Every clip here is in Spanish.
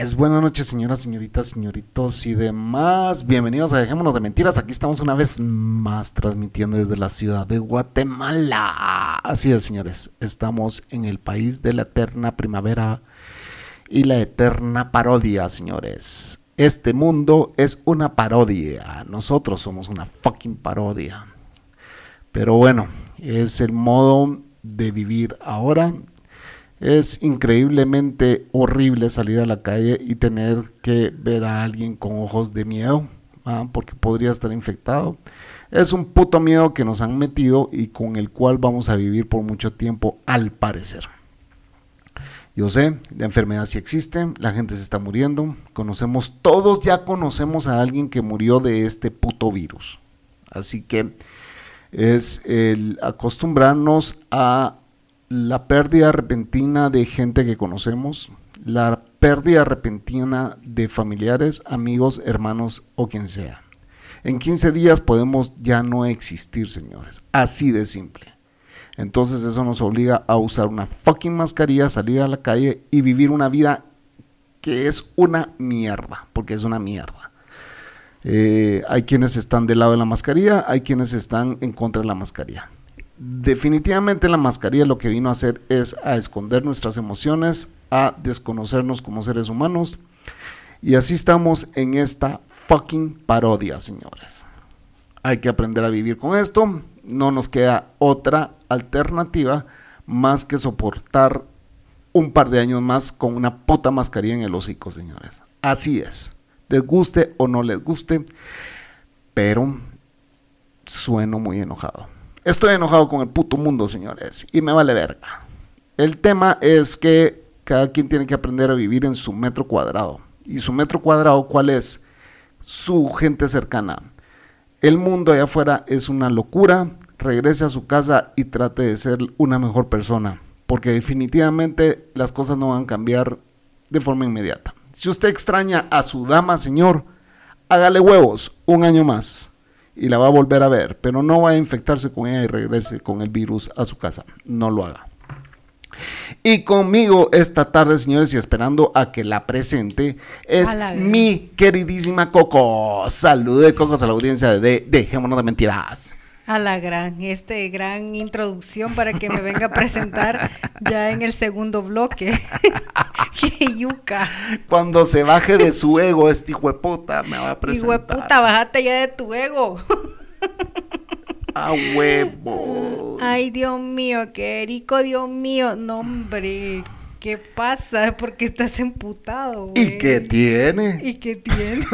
Buenas noches, señoras, señoritas, señoritos y demás. Bienvenidos a Dejémonos de Mentiras. Aquí estamos una vez más transmitiendo desde la ciudad de Guatemala. Así es, señores. Estamos en el país de la eterna primavera y la eterna parodia, señores. Este mundo es una parodia. Nosotros somos una fucking parodia. Pero bueno, es el modo de vivir ahora es increíblemente horrible salir a la calle y tener que ver a alguien con ojos de miedo, ¿ah? porque podría estar infectado. Es un puto miedo que nos han metido y con el cual vamos a vivir por mucho tiempo, al parecer. Yo sé, la enfermedad sí existe, la gente se está muriendo, conocemos, todos ya conocemos a alguien que murió de este puto virus. Así que es el acostumbrarnos a la pérdida repentina de gente que conocemos, la pérdida repentina de familiares, amigos, hermanos o quien sea. En 15 días podemos ya no existir, señores. Así de simple. Entonces eso nos obliga a usar una fucking mascarilla, salir a la calle y vivir una vida que es una mierda, porque es una mierda. Eh, hay quienes están del lado de la mascarilla, hay quienes están en contra de la mascarilla definitivamente la mascarilla lo que vino a hacer es a esconder nuestras emociones, a desconocernos como seres humanos. Y así estamos en esta fucking parodia, señores. Hay que aprender a vivir con esto. No nos queda otra alternativa más que soportar un par de años más con una puta mascarilla en el hocico, señores. Así es. Les guste o no les guste. Pero sueno muy enojado. Estoy enojado con el puto mundo, señores, y me vale verga. El tema es que cada quien tiene que aprender a vivir en su metro cuadrado. ¿Y su metro cuadrado cuál es? Su gente cercana. El mundo allá afuera es una locura. Regrese a su casa y trate de ser una mejor persona. Porque definitivamente las cosas no van a cambiar de forma inmediata. Si usted extraña a su dama, señor, hágale huevos un año más y la va a volver a ver, pero no va a infectarse con ella y regrese con el virus a su casa. No lo haga. Y conmigo esta tarde, señores, y esperando a que la presente, es mi queridísima Coco. Salude, Coco, a la audiencia de Dejémonos de Mentiras a la gran, este gran introducción para que me venga a presentar ya en el segundo bloque. ¡Qué yuca! Cuando se baje de su ego, este hijo de puta me va a presentar. Hijo de puta, bájate ya de tu ego. A huevo. Ay, Dios mío, qué rico, Dios mío. No, hombre. ¿Qué pasa? Porque estás emputado. ¿Y qué tiene? ¿Y qué tiene?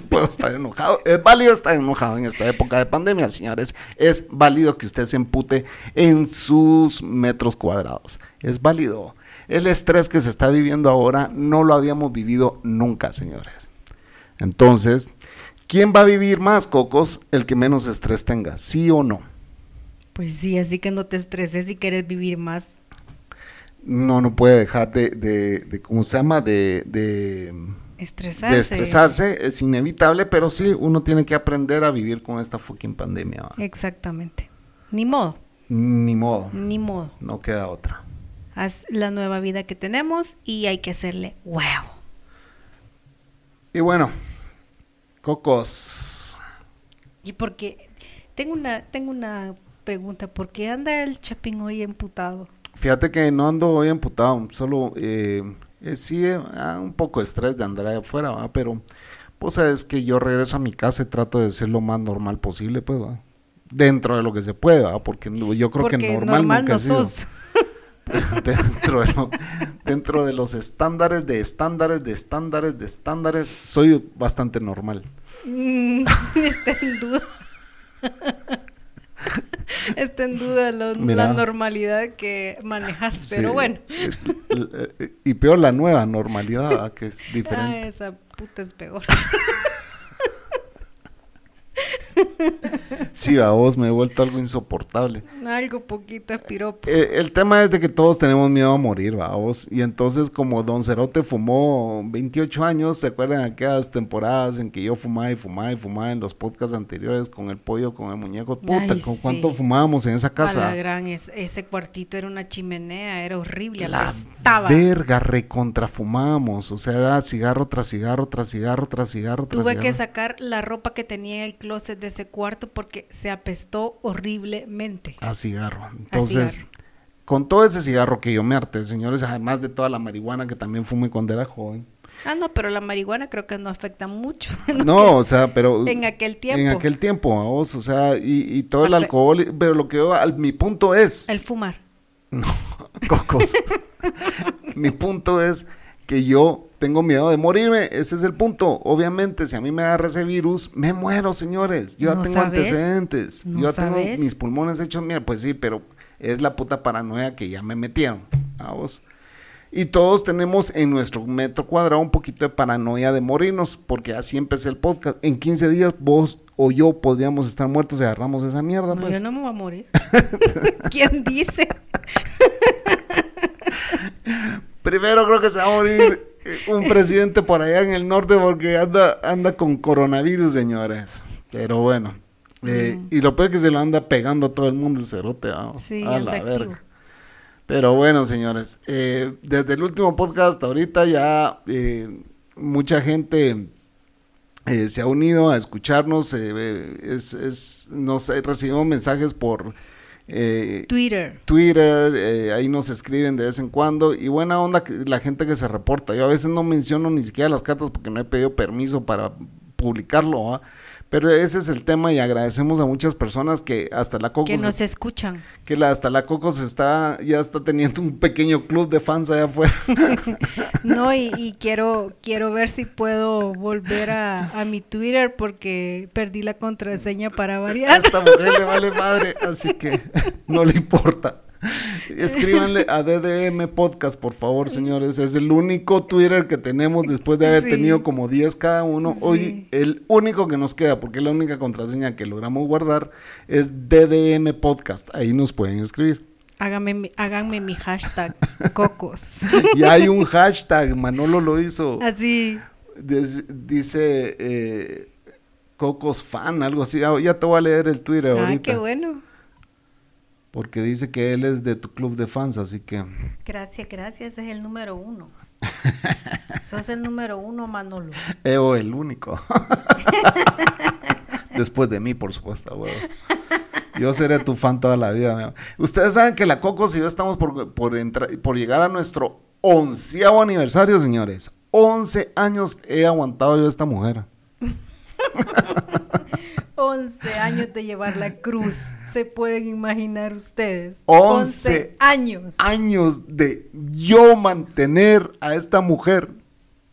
Puedo estar enojado. Es válido estar enojado en esta época de pandemia, señores. Es válido que usted se empute en sus metros cuadrados. Es válido. El estrés que se está viviendo ahora no lo habíamos vivido nunca, señores. Entonces, ¿quién va a vivir más, Cocos? El que menos estrés tenga, ¿sí o no? Pues sí, así que no te estreses si quieres vivir más no, no puede dejar de, de, ¿cómo se llama? De, de, estresarse. estresarse. Es inevitable, pero sí, uno tiene que aprender a vivir con esta fucking pandemia. Exactamente. Ni modo. Ni modo. Ni modo. No queda otra. Haz la nueva vida que tenemos y hay que hacerle huevo. Y bueno, Cocos. Y porque tengo una, tengo una pregunta, ¿por qué anda el Chapín hoy emputado? Fíjate que no ando hoy emputado, solo eh, eh sí, eh, ah, un poco de estrés de andar ahí afuera, pero pues sabes que yo regreso a mi casa y trato de ser lo más normal posible, pues, dentro de lo que se pueda, porque yo creo que normal, nunca no sos. dentro, de dentro de los estándares de estándares de estándares de estándares, soy bastante normal. Mm, está en duda. está en duda la normalidad que manejas, pero bueno. y peor la nueva normalidad, que es diferente. Ah, esa puta es peor. Sí, a vos me he vuelto algo insoportable. Algo poquito piropo. Eh, el tema es de que todos tenemos miedo a morir, vamos. Y entonces, como Don Cerote fumó 28 años, ¿se acuerdan aquellas temporadas en que yo fumaba y fumaba y fumaba en los podcasts anteriores con el pollo, con el muñeco? Puta, Ay, ¿con sí. cuánto fumábamos en esa A la casa? gran, es- ese cuartito era una chimenea, era horrible, La apestaba. verga, recontrafumábamos. O sea, era cigarro tras cigarro, tras cigarro, tras cigarro, tras Tuve cigarro. que sacar la ropa que tenía en el closet de ese cuarto porque se apestó horriblemente. a cigarro. Entonces, cigarro. con todo ese cigarro que yo me harté, señores, además de toda la marihuana que también fumé cuando era joven. Ah, no, pero la marihuana creo que no afecta mucho. No, o sea, pero... En aquel tiempo. En aquel tiempo, vos, o sea, y, y todo el Afe- alcohol, pero lo que yo, al- mi punto es, El fumar. cocos, mi punto es que yo tengo miedo de morirme, ese es el punto. Obviamente, si a mí me agarra ese virus, me muero, señores. Yo ya ¿No tengo sabes? antecedentes. ¿No yo ya tengo mis pulmones hechos, mira, pues sí, pero es la puta paranoia que ya me metieron. ¿a vos? Y todos tenemos en nuestro metro cuadrado un poquito de paranoia de morirnos, porque así empecé el podcast. En 15 días vos o yo podríamos estar muertos y agarramos esa mierda, No, pues. yo no me voy a morir. ¿Quién dice? Primero creo que se va a morir un presidente por allá en el norte porque anda, anda con coronavirus, señores. Pero bueno. eh, Y lo peor es que se lo anda pegando a todo el mundo el cerote. vamos. Sí, a la verga. Pero bueno, señores. eh, desde el último podcast hasta ahorita ya eh, mucha gente se ha unido a escucharnos. es, es, nos recibimos mensajes por... eh, Twitter. Twitter, eh, ahí nos escriben de vez en cuando y buena onda que la gente que se reporta. Yo a veces no menciono ni siquiera las cartas porque no he pedido permiso para publicarlo. Pero ese es el tema y agradecemos a muchas personas que hasta la Coco, Que se- nos escuchan. que la, hasta la Coco se está ya está teniendo un pequeño club de fans allá afuera. No, y, y quiero, quiero ver si puedo volver a, a mi Twitter porque perdí la contraseña para A variar. esta mujer le vale madre, así que no le importa. Escríbanle a DDM Podcast, por favor, señores. Es el único Twitter que tenemos después de haber Sí. tenido como 10 cada uno. Sí. Hoy el único que nos queda, porque la única contraseña que logramos guardar es DDM Podcast. Ahí nos pueden escribir. Hágame, mi- háganme mi hashtag cocos. Y hay un hashtag, Manolo lo hizo. Así. Des- dice eh, Cocos Fan, algo así. Ah, Ya te voy a leer el Twitter Ah, ahorita. qué bueno. Porque dice que él es de tu club de fans, así que... Gracias, gracias. Ese es el número uno. Sos el número uno, Manolo. Eo el único. Después de mí, por supuesto, huevos. Yo seré tu fan toda la vida. amor. Ustedes saben que la Cocos y yo estamos por, por, entrar- por llegar a nuestro onceavo aniversario, señores. Once años he aguantado yo a esta mujer. 11 años de llevar la cruz. Se pueden imaginar ustedes. Once 11 años. Años de yo mantener a esta mujer.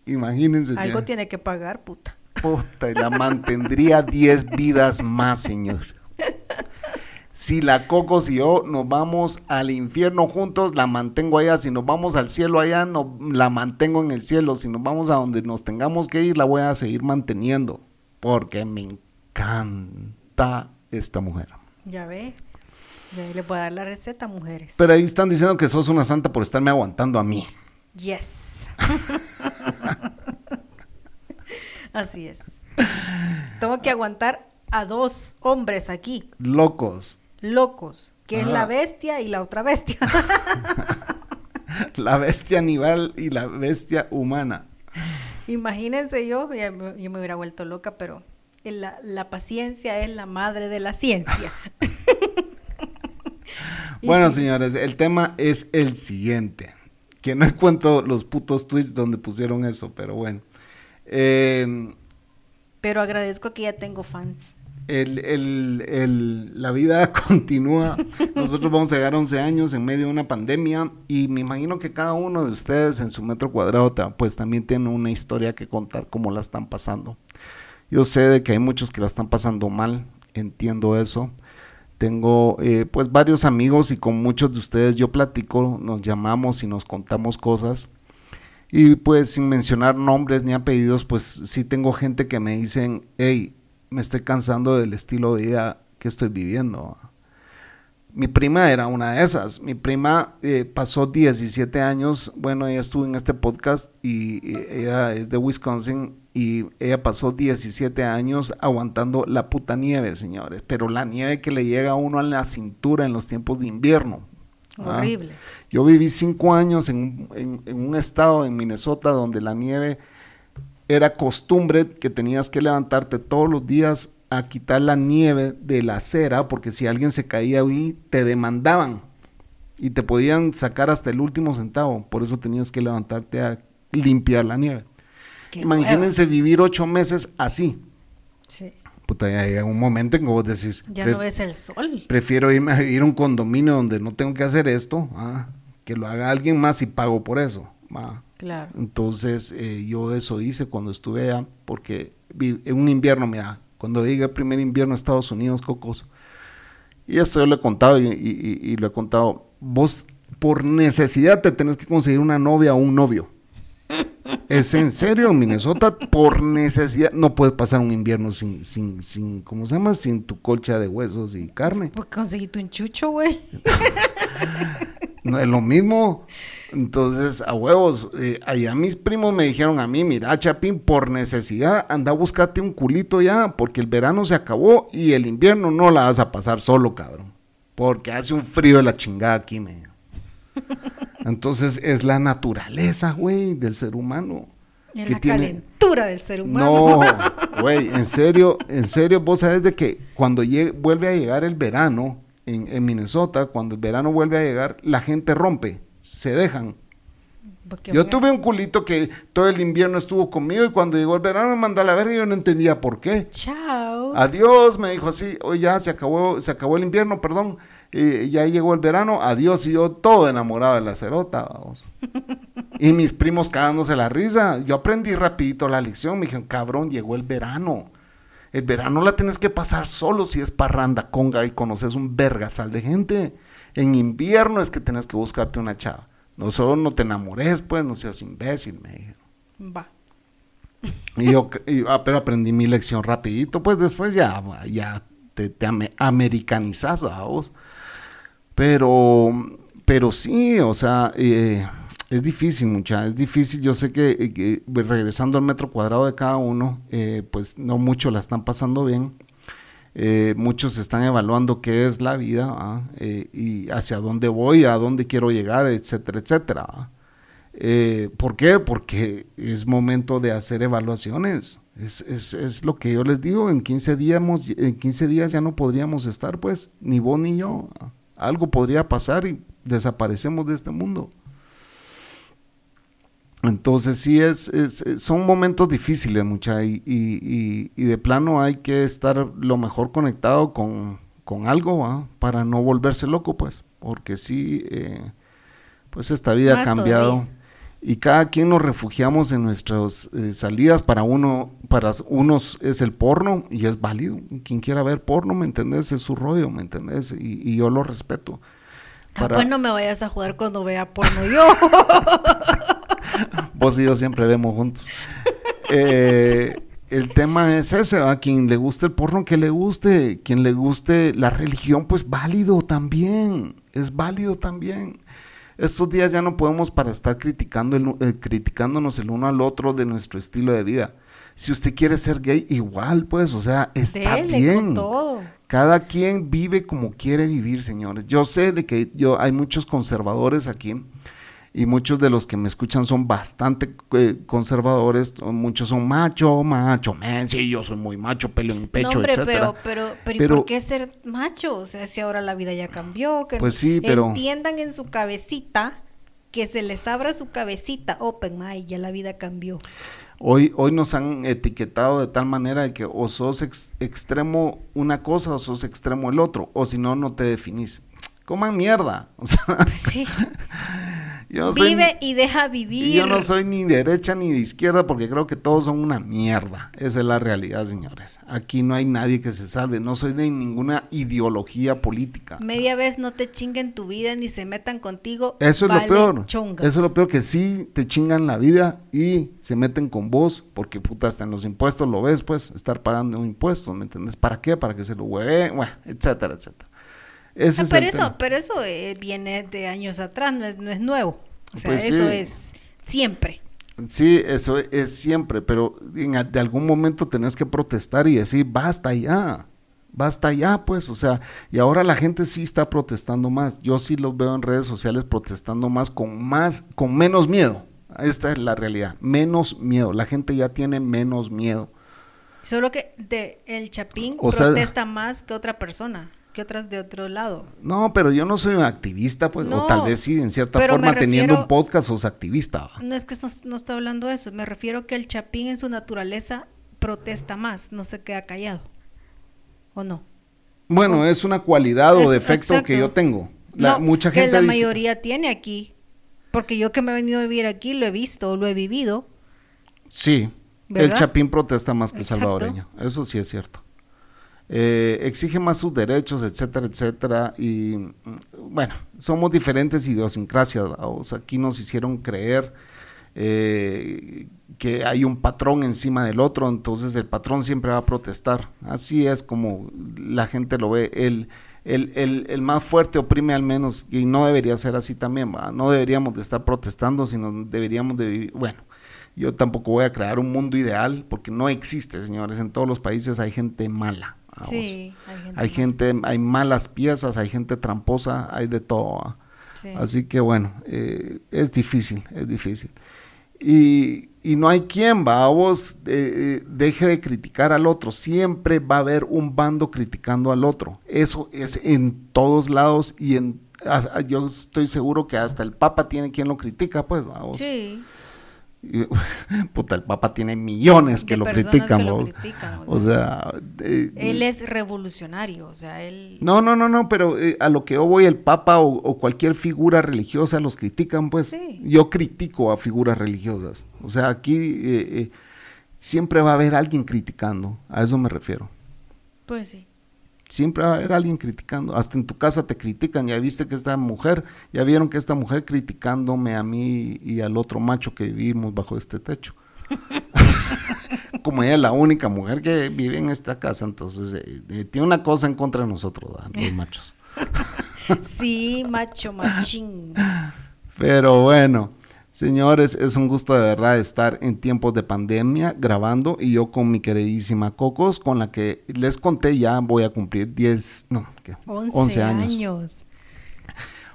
Imagínense. Algo ya. tiene que pagar, puta. Puta, y la mantendría 10 vidas más, señor. Si la Cocos y yo nos vamos al infierno juntos, la mantengo allá. Si nos vamos al cielo allá, no, la mantengo en el cielo. Si nos vamos a donde nos tengamos que ir, la voy a seguir manteniendo. Porque me encanta esta mujer. Ya ve. Ya ahí les voy a dar la receta, mujeres. Pero ahí están diciendo que sos una santa por estarme aguantando a mí. Yes. Así es. Tengo que aguantar a dos hombres aquí, Locos. locos, que es la bestia y la otra bestia. La bestia animal y la bestia humana. Imagínense yo, yo me hubiera vuelto loca, pero la, la paciencia es la madre de la ciencia. Bueno, sí, señores, el tema es el siguiente. Que no encuentro los putos tweets donde pusieron eso, pero bueno. Eh, Pero agradezco que ya tengo fans. el- el- el- la vida continúa. Nosotros vamos a llegar a 11 años en medio de una pandemia y me imagino que cada uno de ustedes en su metro cuadrado pues también tiene una historia que contar cómo la están pasando. Yo sé de que hay muchos que la están pasando mal, entiendo eso. Tengo eh, pues varios amigos y con muchos de ustedes yo platico, nos llamamos y nos contamos cosas. Y pues sin mencionar nombres ni apellidos, pues sí tengo gente que me dicen, hey, me estoy cansando del estilo de vida que estoy viviendo. Mi prima era una de esas. Mi prima eh, pasó 17 años, bueno, ella estuvo en este podcast y, ella es de Wisconsin y ella pasó 17 años aguantando la puta nieve, señores. Pero la nieve que le llega a uno a la cintura en los tiempos de invierno. ¿ah? Horrible. Yo viví cinco años en, en- en un estado en Minnesota donde la nieve era costumbre que tenías que levantarte todos los días a quitar la nieve de la acera porque si alguien se caía ahí te demandaban y te podían sacar hasta el último centavo. Por eso tenías que levantarte a limpiar la nieve. Qué Imagínense vivir ocho meses así. Sí. Puta, ya llega un momento en que vos decís, Ya "Pre- no ves el sol. prefiero irme a vivir a un condominio donde no tengo que hacer esto, ah, que lo haga alguien más y pago por eso. ah". Claro. Entonces eh, yo eso hice cuando estuve allá, porque en un invierno, mira, cuando el primer invierno a Estados Unidos, Cocos, y esto yo lo he contado y, y- y- y lo he contado, vos por necesidad te tenés que conseguir una novia o un novio. Es en serio, en Minnesota, por necesidad, no puedes pasar un invierno sin, sin, sin, ¿cómo se llama? Sin tu colcha de huesos y carne. Pues conseguiste un chucho, güey. No es lo mismo. Entonces, a huevos, eh, allá mis primos me dijeron a mí, mira, Chapín, por necesidad, anda a buscarte un culito ya, porque el verano se acabó y el invierno no la vas a pasar solo, cabrón. Porque hace un frío de la chingada aquí, me. Entonces, es la naturaleza, güey, del ser humano. Que la tiene- calentura del ser humano. no, güey, en serio, en serio, vos sabes de que cuando llegue- vuelve a llegar el verano en, en Minnesota, cuando el verano vuelve a llegar, la gente rompe, se dejan. Porque Yo tuve un culito que todo el invierno estuvo conmigo y cuando llegó el verano me mandó a la verga y yo no entendía por qué. Chao. Adiós, me dijo así, hoy ya se acabó, se acabó el invierno, perdón, eh, ya llegó el verano, adiós, y yo todo enamorado de la cerota, vamos. Y mis primos cagándose la risa, yo aprendí rapidito la lección, me dijeron, cabrón, llegó el verano. El verano la tienes que pasar solo si es parranda, conga y conoces un vergasal de gente. En invierno es que tienes que buscarte una chava. No solo no te enamores, pues, no seas imbécil, me dijeron. Va. Y yo, y- ah, pero aprendí mi lección rapidito, pues después ya, ya te, te ame- americanizas a vos. Pero, pero sí, o sea, eh, es difícil, mucha, es difícil. Yo sé que, eh, que, pues, regresando al metro cuadrado de cada uno, eh, pues no mucho la están pasando bien. Eh, muchos están evaluando qué es la vida. Eh, y hacia dónde voy, a dónde quiero llegar, etcétera, etcétera. Eh, ¿Por qué? Porque es momento de hacer evaluaciones. Es, es, es lo que yo les digo, en 15, días, en 15 días ya no podríamos estar, pues, ni vos ni yo. Algo podría pasar y desaparecemos de este mundo. Entonces sí, es, es- es- son momentos difíciles, mucha, y, y- de plano hay que estar lo mejor conectado con, con algo, ¿va? Para no volverse loco, pues, porque sí, eh, pues esta vida ha cambiado. todavía. Y cada quien nos refugiamos en nuestras eh, salidas. Para uno, para unos es el porno y es válido. Quien quiera ver porno, ¿me entendés? Es su rollo, ¿me entendés? Y, y yo lo respeto. Ah, Para- pues no me vayas a jugar cuando vea porno yo. Vos y yo siempre vemos juntos. Eh, el tema es ese, a quien le guste el porno, que le guste. Quien le guste la religión, pues válido también. Es válido también. Estos días ya no podemos para estar criticando el, eh, criticándonos el uno al otro de nuestro estilo de vida. Si usted quiere ser gay, igual, pues, o sea, está Dele bien. todo. Cada quien vive como quiere vivir, señores. Yo sé de que yo hay muchos conservadores aquí y muchos de los que me escuchan son bastante eh, conservadores. Muchos son macho, macho, men, sí, yo soy muy macho, pelo en mi pecho, no, hombre, etcétera. pero, pero, pero, ¿y Pero- por qué ser macho? O sea, si ahora la vida ya cambió, que Pues sí, pero- entiendan en su cabecita que se les abra su cabecita, open mind, ya la vida cambió. Hoy, hoy nos han etiquetado de tal manera de que o sos ex- extremo una cosa o sos extremo el otro, o si no, no te definís. Coman mierda. O sea, Pues sí, Yo no soy Vive ni- y deja vivir. y yo no soy ni derecha ni de izquierda porque creo que todos son una mierda. Esa es la realidad, señores. Aquí no hay nadie que se salve. No soy de ninguna ideología política. Media vez no te chinguen tu vida ni se metan contigo. Eso es vale lo peor. chonga. Eso es lo peor que sí te chingan la vida y se meten con vos porque puta hasta en los impuestos lo ves, pues, estar pagando impuestos, ¿me entiendes? ¿Para qué? Para que se lo hueve, bueno, etcétera, etcétera. Ese es pero, eso, tema. pero eso eh, viene de años atrás, no es, no es nuevo. O sea, Pues eso sí. es siempre. Sí, eso es siempre, pero en de algún momento tenés que protestar y decir, basta ya, basta ya, pues, o sea, y ahora la gente sí está protestando más. Yo sí los veo en redes sociales protestando más, con más, con menos miedo. Esta es la realidad, menos miedo. La gente ya tiene menos miedo. Solo que de, el Chapín O sea- protesta más que otra persona, que otras de otro lado. No, pero yo no soy un activista, pues, o tal vez sí, en cierta forma, teniendo un podcast, sos activista. No es que no, no estoy hablando de eso, me refiero que el Chapín en su naturaleza protesta más, no se queda callado. ¿O no? Bueno, es una cualidad o defecto que yo tengo. La, No, mucha que gente la dice- mayoría tiene aquí. Porque yo que me he venido a vivir aquí lo he visto, lo he vivido. Sí, el ¿Verdad? Chapín protesta más que Exacto. salvadoreño, eso sí es cierto. Eh, exige más sus derechos, etcétera, etcétera. Y bueno, somos diferentes idiosincrasias. aquí nos hicieron creer eh, que hay un patrón encima del otro, entonces el patrón siempre va a protestar. Así es como la gente lo ve. El, el, el, el más fuerte oprime al menos, y no debería ser así también. ¿va? No deberíamos de estar protestando, sino deberíamos de vivir. Bueno, yo tampoco voy a crear un mundo ideal, porque no existe, señores. En todos los países hay gente mala. ¿Va? Sí, hay gente. Hay gente, hay malas piezas, hay gente tramposa, hay de todo. Sí. Así que bueno, eh, es difícil, es difícil. Y, y no hay quien, va, vos eh, eh, deje de criticar al otro. Siempre va a haber un bando criticando al otro. Eso es en todos lados y en, yo estoy seguro que hasta el Papa tiene quien lo critica, pues, ¿va? vos. Sí. Puta, el Papa tiene millones que lo critican, que lo vos. critican, o sea, eh, Él es revolucionario, o sea, él... no, no, no, no, pero eh, a lo que yo voy, el Papa o, o cualquier figura religiosa los critican, pues Sí. yo critico a figuras religiosas. O sea, aquí eh, eh, siempre va a haber alguien criticando, a eso me refiero. Pues sí. Siempre va a haber alguien criticando. Hasta en tu casa te critican. Ya viste que esta mujer, ya vieron que esta mujer criticándome a mí y al otro macho que vivimos bajo este techo. Como ella es la única mujer que vive en esta casa, entonces eh, eh, tiene una cosa en contra de nosotros, ¿verdad? los machos. Sí, macho, machín. Pero bueno, señores, es un gusto de verdad estar en tiempos de pandemia grabando y yo con mi queridísima Cocos, con la que les conté ya voy a cumplir 10, no, ¿qué? 11, años.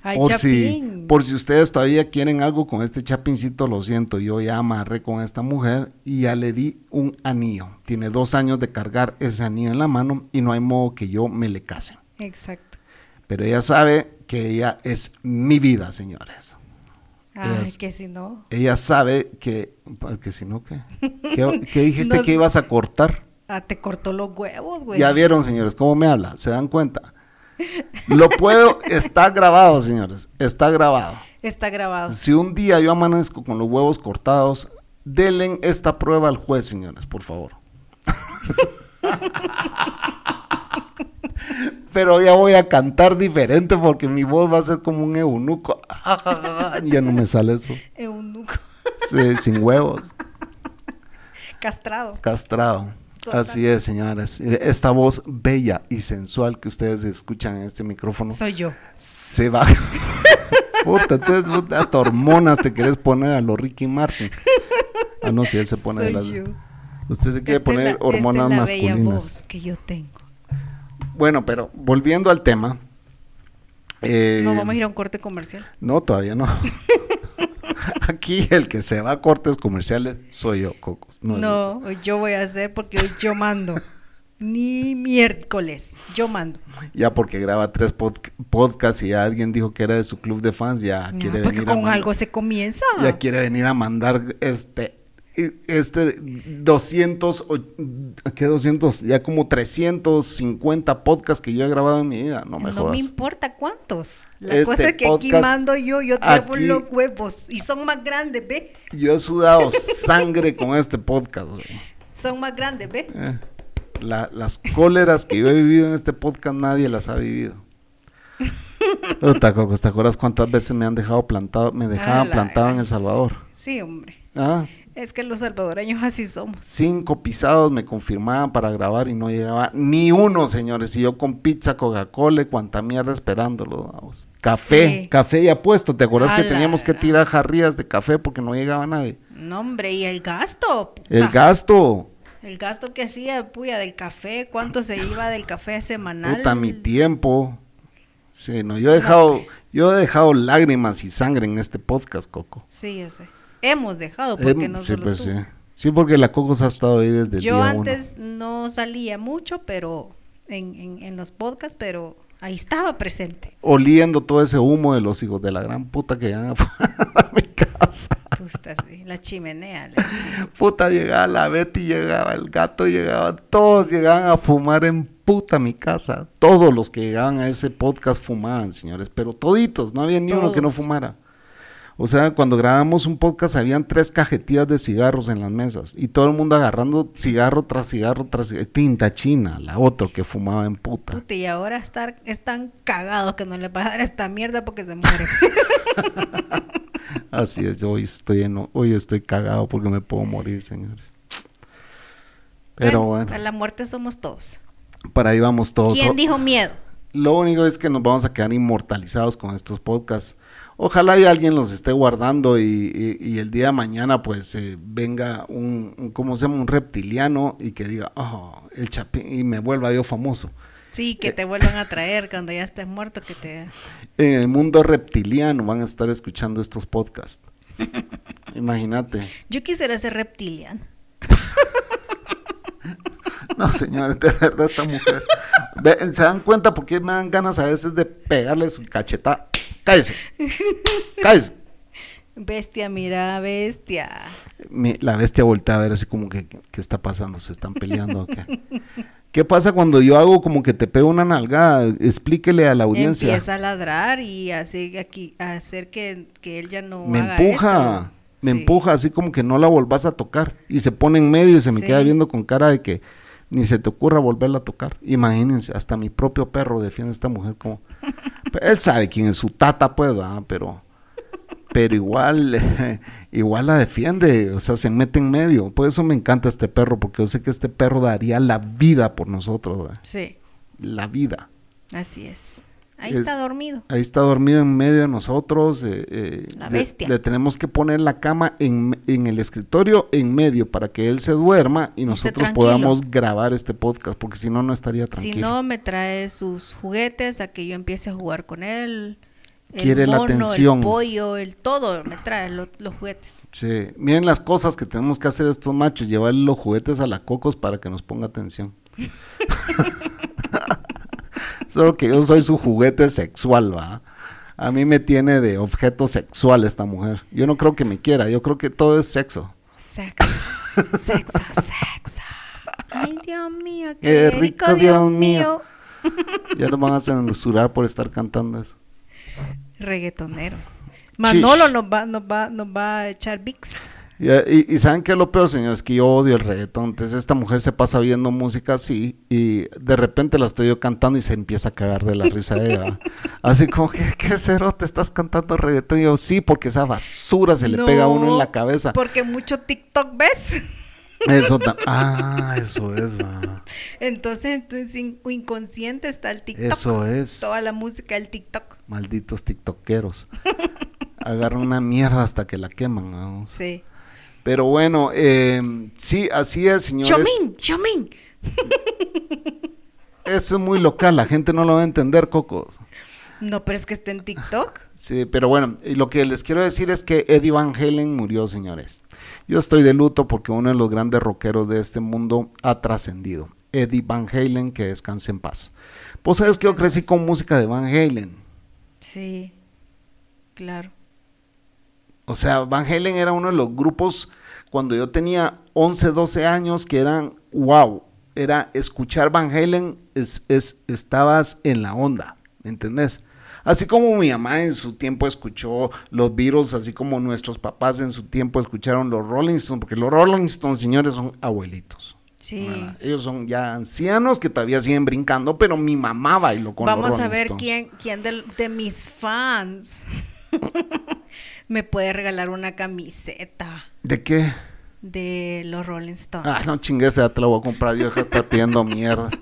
Ay, Por si, por si ustedes todavía quieren algo con este chapincito, lo siento, yo ya amarré con esta mujer y ya le di un anillo. Tiene dos años de cargar ese anillo en la mano y no hay modo que yo me le case. Exacto. Pero ella sabe que ella es mi vida, señores. Ay, que si no. Ella sabe que, porque si no, ¿qué? ¿Qué, qué dijiste No que ibas a cortar? Ah, te cortó los huevos, güey. Ya vieron, señores, cómo me habla, se dan cuenta. Lo puedo, está grabado, señores, está grabado. Está grabado. Si un día yo amanezco con los huevos cortados, denle esta prueba al juez, señores, por favor. Pero ya voy a cantar diferente porque mi voz va a ser como un eunuco. ya no me sale eso. Eunuco. Sí, sin huevos, Castrado. castrado. Así es, señores. Esta voz bella y sensual que ustedes escuchan en este micrófono Soy yo. se va. Puta, entonces, hasta hormonas te quieres poner a lo Ricky Martin. Ah, no, si él se pone de las. Yo. Usted se quiere Esta poner la- hormonas esta es la bella masculinas. voz que yo tengo. Bueno, pero volviendo al tema. eh, No vamos a ir a un corte comercial. no, todavía no. Aquí el que se va a cortes comerciales soy yo, Cocos. No, No, yo voy a hacer porque hoy yo mando. Ni miércoles. Yo mando. Ya porque graba tres pod- podcasts y ya alguien dijo que era de su club de fans, ya quiere venir a con mandar- algo se comienza. Ya quiere venir a mandar este este 200, o- ¿qué 200? Ya como 350 podcasts que yo he grabado en mi vida, no me no jodas. me importa cuántos. La Este cosa es que aquí mando yo, yo aquí- los huevos y son más grandes, ¿ve? Yo he sudado sangre con este podcast, güey. Son más grandes, ¿ve? Eh, la- las cóleras que yo he vivido en este podcast nadie las ha vivido. Coco, ¿te acuerdas cuántas veces me han dejado plantado, me dejaban plantado en El Salvador? Sí, hombre. Ah, Es que los salvadoreños así somos. cinco pisados me confirmaban para grabar y no llegaba ni uno, señores. Y yo con pizza, Coca-Cola y cuanta mierda esperándolo. vamos. Café, Sí. café ya puesto. ¿Te acuerdas que teníamos que tirar jarrillas de café porque no llegaba nadie? No, hombre, y el gasto. El gasto, El gasto que hacía, puya, del café, cuánto se iba del café semanal. puta, mi tiempo. Sí, no, yo he dejado, yo he dejado lágrimas y sangre en este podcast, Coco. Sí, yo sé. Hemos dejado, porque Em, no sí, solo pues tú. sí. Sí, porque la Coco se ha estado ahí desde el Yo día antes no salía mucho, pero en, en, en los podcasts, pero ahí estaba presente. Oliendo todo ese humo de los hijos de la gran puta que llegan a mi casa. Puta, sí, la chimenea. la- Puta, llegaba la Betty, llegaba el gato, llegaban todos, llegaban a fumar en puta mi casa. Todos los que llegaban a ese podcast fumaban, señores, pero toditos, no había ni uno que no fumara. O sea, cuando grabábamos un podcast habían tres cajetillas de cigarros en las mesas y todo el mundo agarrando cigarro tras cigarro tras cigarro. Tinta china, la otra que fumaba en puta. Puta, y ahora estar, están cagados que no le va a dar esta mierda porque se muere. Así es, hoy estoy en, hoy estoy cagado porque me puedo morir, señores. Pero bueno, A la muerte somos todos. para ahí vamos todos. ¿Quién dijo miedo? Lo único es que nos vamos a quedar inmortalizados con estos podcasts. Ojalá y alguien los esté guardando y, y- y el día de mañana pues eh, venga un, un, ¿cómo se llama? Un reptiliano y que diga, oh, el chapín, y me vuelva yo famoso. Sí, que te vuelvan a traer cuando ya estés muerto, que te... En el mundo reptiliano van a estar escuchando estos podcasts. Imagínate. Yo quisiera ser reptiliano. No, señores, de verdad esta mujer. Ve, ¿Se dan cuenta por qué me dan ganas a veces de pegarle su cachetada? Cállese. Cállese. Bestia, mira, bestia. Mi- la bestia voltea a ver así como que, ¿qué está pasando? ¿Se están peleando qué? ¿Qué pasa cuando yo hago como que te pego una nalgada? Explíquele a la audiencia. Empieza a ladrar y así aquí, hacer que, que él ya no me haga empuja, esto. me Sí. empuja así como que no la volvás a tocar. Y se pone en medio y se me Sí. queda viendo con cara de que ni se te ocurra volverla a tocar. Imagínense, hasta mi propio perro defiende a esta mujer como... Él sabe quién es su tata, pues, ¿verdad? Pero... Pero igual, igual la defiende, o sea, se mete en medio. Por eso me encanta este perro, porque yo sé que este perro daría la vida por nosotros, ¿verdad? Sí, la vida. así es. Ahí Es- está dormido. Ahí está dormido en medio de nosotros. eh, eh, La bestia. Le, tenemos que poner la cama en, en el escritorio en medio para que él se duerma y nosotros podamos grabar este podcast, porque si no, no estaría tranquilo. Si no, me trae sus juguetes a que yo empiece a jugar con él. El Quiere la atención. El pollo, el todo, me trae lo- los juguetes. Sí, miren las cosas que tenemos que hacer estos machos, llevarle los juguetes a la cocos para que nos ponga atención. Solo que yo soy su juguete sexual, va. A mí me tiene de objeto sexual esta mujer. Yo no creo que me quiera, yo creo que todo es sexo. Sexo, sexo, sexo. Ay, Dios mío, qué, Qué rico, rico, Dios, mío. Ya nos van a censurar por estar cantando eso. Reggaetoneros. Manolo Chish. nos va, nos va, nos va a echar VIX. Y, y- y saben qué es lo peor, señores, que yo odio el reggaetón. Entonces esta mujer se pasa viendo música así y de repente la estoy yo cantando y se empieza a cagar de la risa de ella. Así como que, ¿qué cero te estás cantando reggaetón? Y yo, sí, porque esa basura se le pega a uno en la cabeza. Porque mucho TikTok ves. Eso Ah, eso es, va. Entonces en tu in- inconsciente está el TikTok. Eso es. Toda la música del TikTok. Malditos tiktokeros. Agarran una mierda hasta que la queman. vamos. Sí. Pero bueno, eh, sí, así es, señores. Chomín, Chomín. Eso es muy local, la gente no lo va a entender, Cocos. No, pero es que está en TikTok. Sí, pero bueno, y lo que les quiero decir es que Eddie Van Halen murió, señores. Yo estoy de luto porque uno de los grandes rockeros de este mundo ha trascendido. Eddie Van Halen, que descanse en paz. Pues sabes que yo crecí con música de Van Halen. Sí. Claro. O sea, Van Halen era uno de los grupos cuando yo tenía 11, 12 años que eran, wow, era escuchar Van Halen, es, es, estabas en la onda, ¿me entendés? Así como mi mamá en su tiempo escuchó los Beatles, así como nuestros papás en su tiempo escucharon los Rolling Stones, porque los Rolling Stones, señores, son abuelitos. Sí. ¿verdad? Ellos son ya ancianos que todavía siguen brincando, pero mi mamá bailó con Vamos los a Rolling ver Stones. quién, quién del- de, mis fans me puede regalar una camiseta ¿De qué? de los Rolling Stones. Ah, no chingues, ya te la voy a comprar. Yo dejo de estar pidiendo mierdas.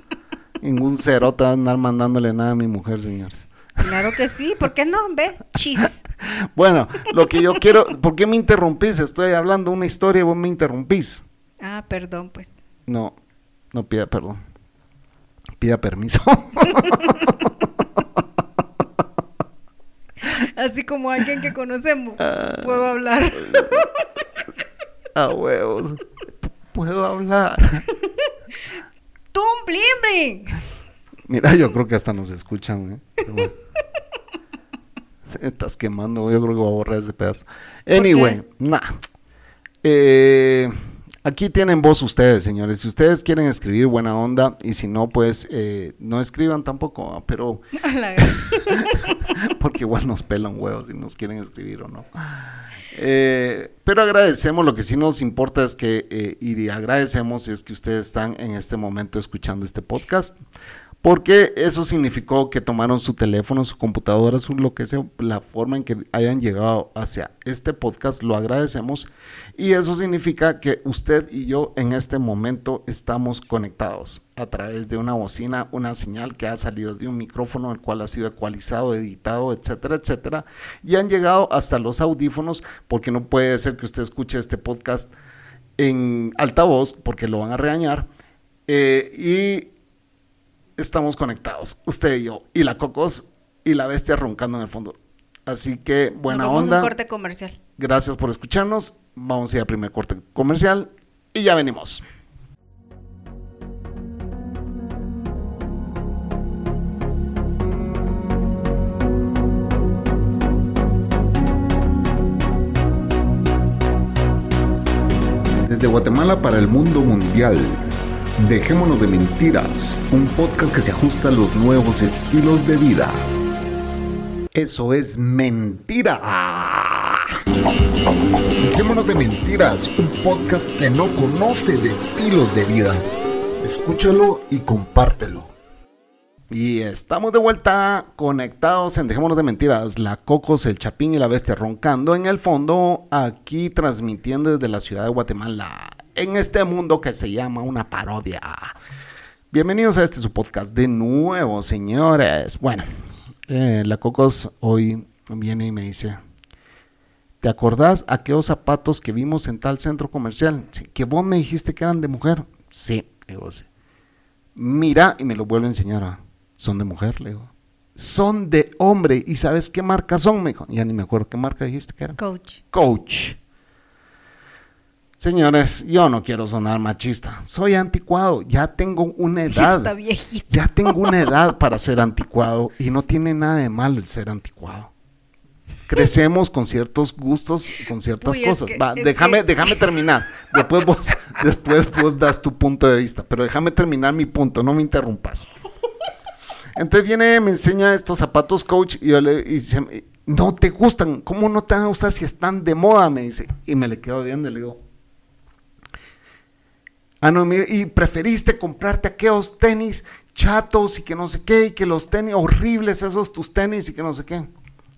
Ningún cerote va a andar mandándole nada a mi mujer, señores. Claro que sí, ¿por qué no? Ve, chis. Bueno, lo que yo quiero, ¿por qué me interrumpís? Estoy hablando una historia y vos me interrumpís. Ah, perdón, pues. No, no pida perdón. Pida permiso. Así como alguien que conocemos, puedo hablar. A huevos. P- Puedo hablar. ¡Tum, blin, blin! Mira, yo creo que hasta nos escuchan, ¿eh? Bueno. Estás quemando, yo creo que voy a borrar ese pedazo. Anyway, nah. Eh, aquí tienen voz ustedes, señores. Si ustedes quieren escribir buena onda y si no, pues eh, no escriban tampoco, pero porque igual nos pelan huevos si nos quieren escribir o no. Eh, pero agradecemos, lo que sí nos importa es que, eh, y agradecemos es que ustedes están en este momento escuchando este podcast, porque eso significó que tomaron su teléfono, su computadora, su lo que sea, la forma en que hayan llegado hacia este podcast, lo agradecemos, y eso significa que usted y yo en este momento estamos conectados a través de una bocina, una señal que ha salido de un micrófono, el cual ha sido ecualizado, editado, etcétera, etcétera, y han llegado hasta los audífonos, porque no puede ser que usted escuche este podcast en altavoz, porque lo van a regañar, eh, y estamos conectados, usted y yo, y la Cocos y la bestia roncando en el fondo. Así que buena Nos vamos a onda. un corte comercial. Gracias por escucharnos. Vamos a ir al primer corte comercial y ya venimos. Desde Guatemala para el mundo mundial. Dejémonos de mentiras, un podcast que se ajusta a los nuevos estilos de vida. Eso es mentira. Dejémonos de mentiras, un podcast que no conoce de estilos de vida. Escúchalo y compártelo. Y estamos de vuelta conectados en Dejémonos de Mentiras, la Cocos, el Chapín y la Bestia roncando en el fondo, aquí transmitiendo desde la ciudad de Guatemala, en este mundo que se llama una parodia. Bienvenidos a este su podcast de nuevo, señores. Bueno, eh, la Cocos hoy viene y me dice, ¿te acordás aquellos zapatos que vimos en tal centro comercial? Sí, que vos me dijiste que eran de mujer. Sí, digo, sí. Mira, y me lo vuelve a enseñar. ah, Son de mujer, le digo. Son de hombre. ¿Y sabes qué marca son? Me dijo. Ya ni me acuerdo qué marca dijiste que eran. Coach. Coach. Señores, yo no quiero sonar machista. Soy anticuado. Ya tengo una edad. Está viejito. Ya tengo una edad para ser anticuado y no tiene nada de malo el ser anticuado. Crecemos con ciertos gustos, con ciertas Uy, cosas. que- Va, déjame, que- déjame terminar. Después vos, después vos das tu punto de vista, pero déjame terminar mi punto, no me interrumpas. Entonces viene, me enseña estos zapatos coach y yo le y se no te gustan, ¿cómo no te van a gustar si están de moda? Me dice. Y me le quedo viendo y le digo, Ah, no, y preferiste comprarte aquellos tenis chatos y que no sé qué, y que los tenis horribles, esos tus tenis y que no sé qué.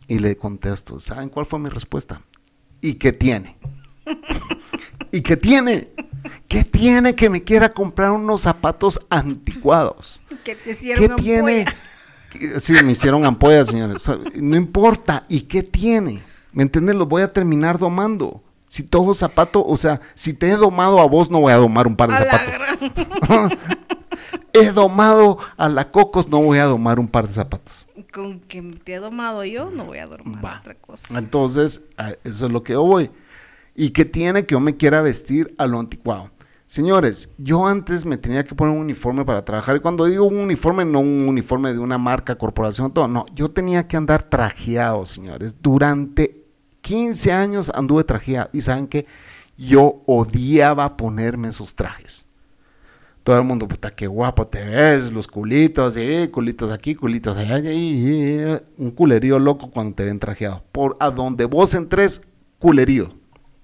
Y le contesto, ¿saben cuál fue mi respuesta? ¿Y qué tiene? ¿Y qué tiene? ¿Qué tiene que me quiera comprar unos zapatos anticuados? Que te ¿Qué hicieron tiene? ampolla. Que- Sí, me hicieron ampollas, señores. No importa. ¿Y qué tiene? ¿Me entiendes? Los voy a terminar domando. Si todo zapato, o sea, si te he domado a vos, no voy a domar un par de A zapatos. He domado a la Cocos, no voy a domar un par de zapatos. Con que te he domado yo, no voy a dormir Va. otra cosa. Entonces, eso es lo que yo voy. ¿Y qué tiene que yo me quiera vestir a lo anticuado? Señores, yo antes me tenía que poner un uniforme para trabajar. Y cuando digo un uniforme, no un uniforme de una marca, corporación, todo. No, yo tenía que andar trajeado, señores. Durante 15 años anduve trajeado. Y saben que yo odiaba ponerme esos trajes. Todo el mundo, puta, qué guapo te ves, los culitos, eh, culitos aquí, culitos allá, y, un culerío loco cuando te ven trajeado. Por a donde vos entres, culerío.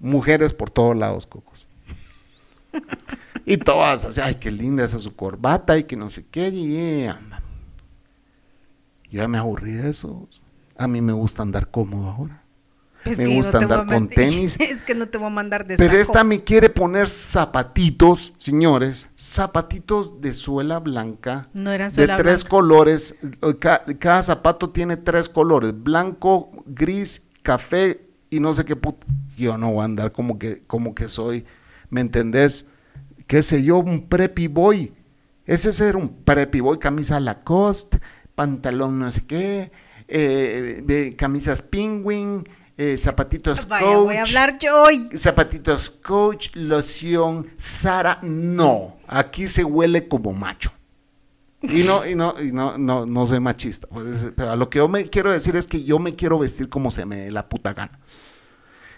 Mujeres por todos lados, cocos. y todas así, ay, qué linda esa su corbata y que no sé qué. Y, ya me aburrí de eso. A mí me gusta andar cómodo ahora. Me gusta andar con tenis. Es que no te voy a mandar de Pero esta me quiere poner zapatitos, señores, zapatitos de suela blanca. No eran suela De tres colores. Cada, zapato tiene tres colores: blanco, gris, café y no sé qué puto. Yo no voy a andar como que, como que soy, ¿me entendés? ¿Qué sé yo? Un preppy boy. Ese es ser un preppy boy, camisa Lacoste, pantalón no sé qué, eh, camisas Penguin, eh, zapatitos Vaya, Coach. voy a hablar yo hoy. Zapatitos Coach, loción, Sara. No, aquí se huele como macho. Y no, y no, y no, no, no soy machista. Pues, pero lo que yo me quiero decir es que yo me quiero vestir como se me dé la puta gana.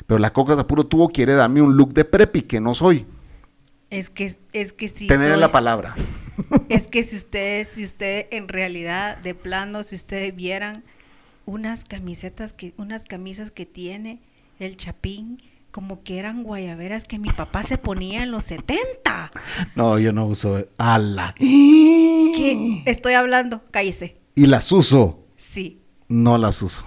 Pero la Coca puro Tubo quiere darme un look de preppy que no soy. Es que, es que si. Tener la palabra. Es que si ustedes, si ustedes en realidad, de plano, si ustedes vieran unas camisetas que, unas camisas que tiene el Chapín, como que eran guayaberas que mi papá se ponía en los 70. No, yo no uso ala. ¿Qué? Estoy hablando, cállese. ¿Y las uso? Sí. No las uso.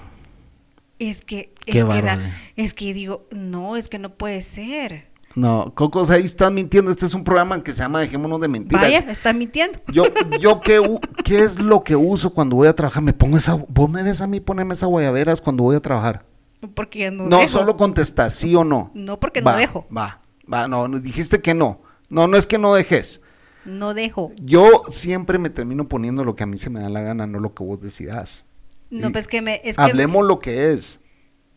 Es que, es, que es que digo, no, es que no puede ser. No, Cocos, ahí están mintiendo. Este es un programa que se llama Dejémonos de Mentiras. Vaya, está mintiendo. Yo, yo ¿qué, ¿qué es lo que uso cuando voy a trabajar? Me pongo esa, vos me ves a mí ponerme esa guayaberas cuando voy a trabajar. Porque no No, solo contesta sí o no. No, porque no dejo. Va, va, no, dijiste que no. No, no es que no dejes. No dejo. Yo siempre me termino poniendo lo que a mí se me da la gana, no lo que vos decidas. No, pues que me... hablemos lo que es.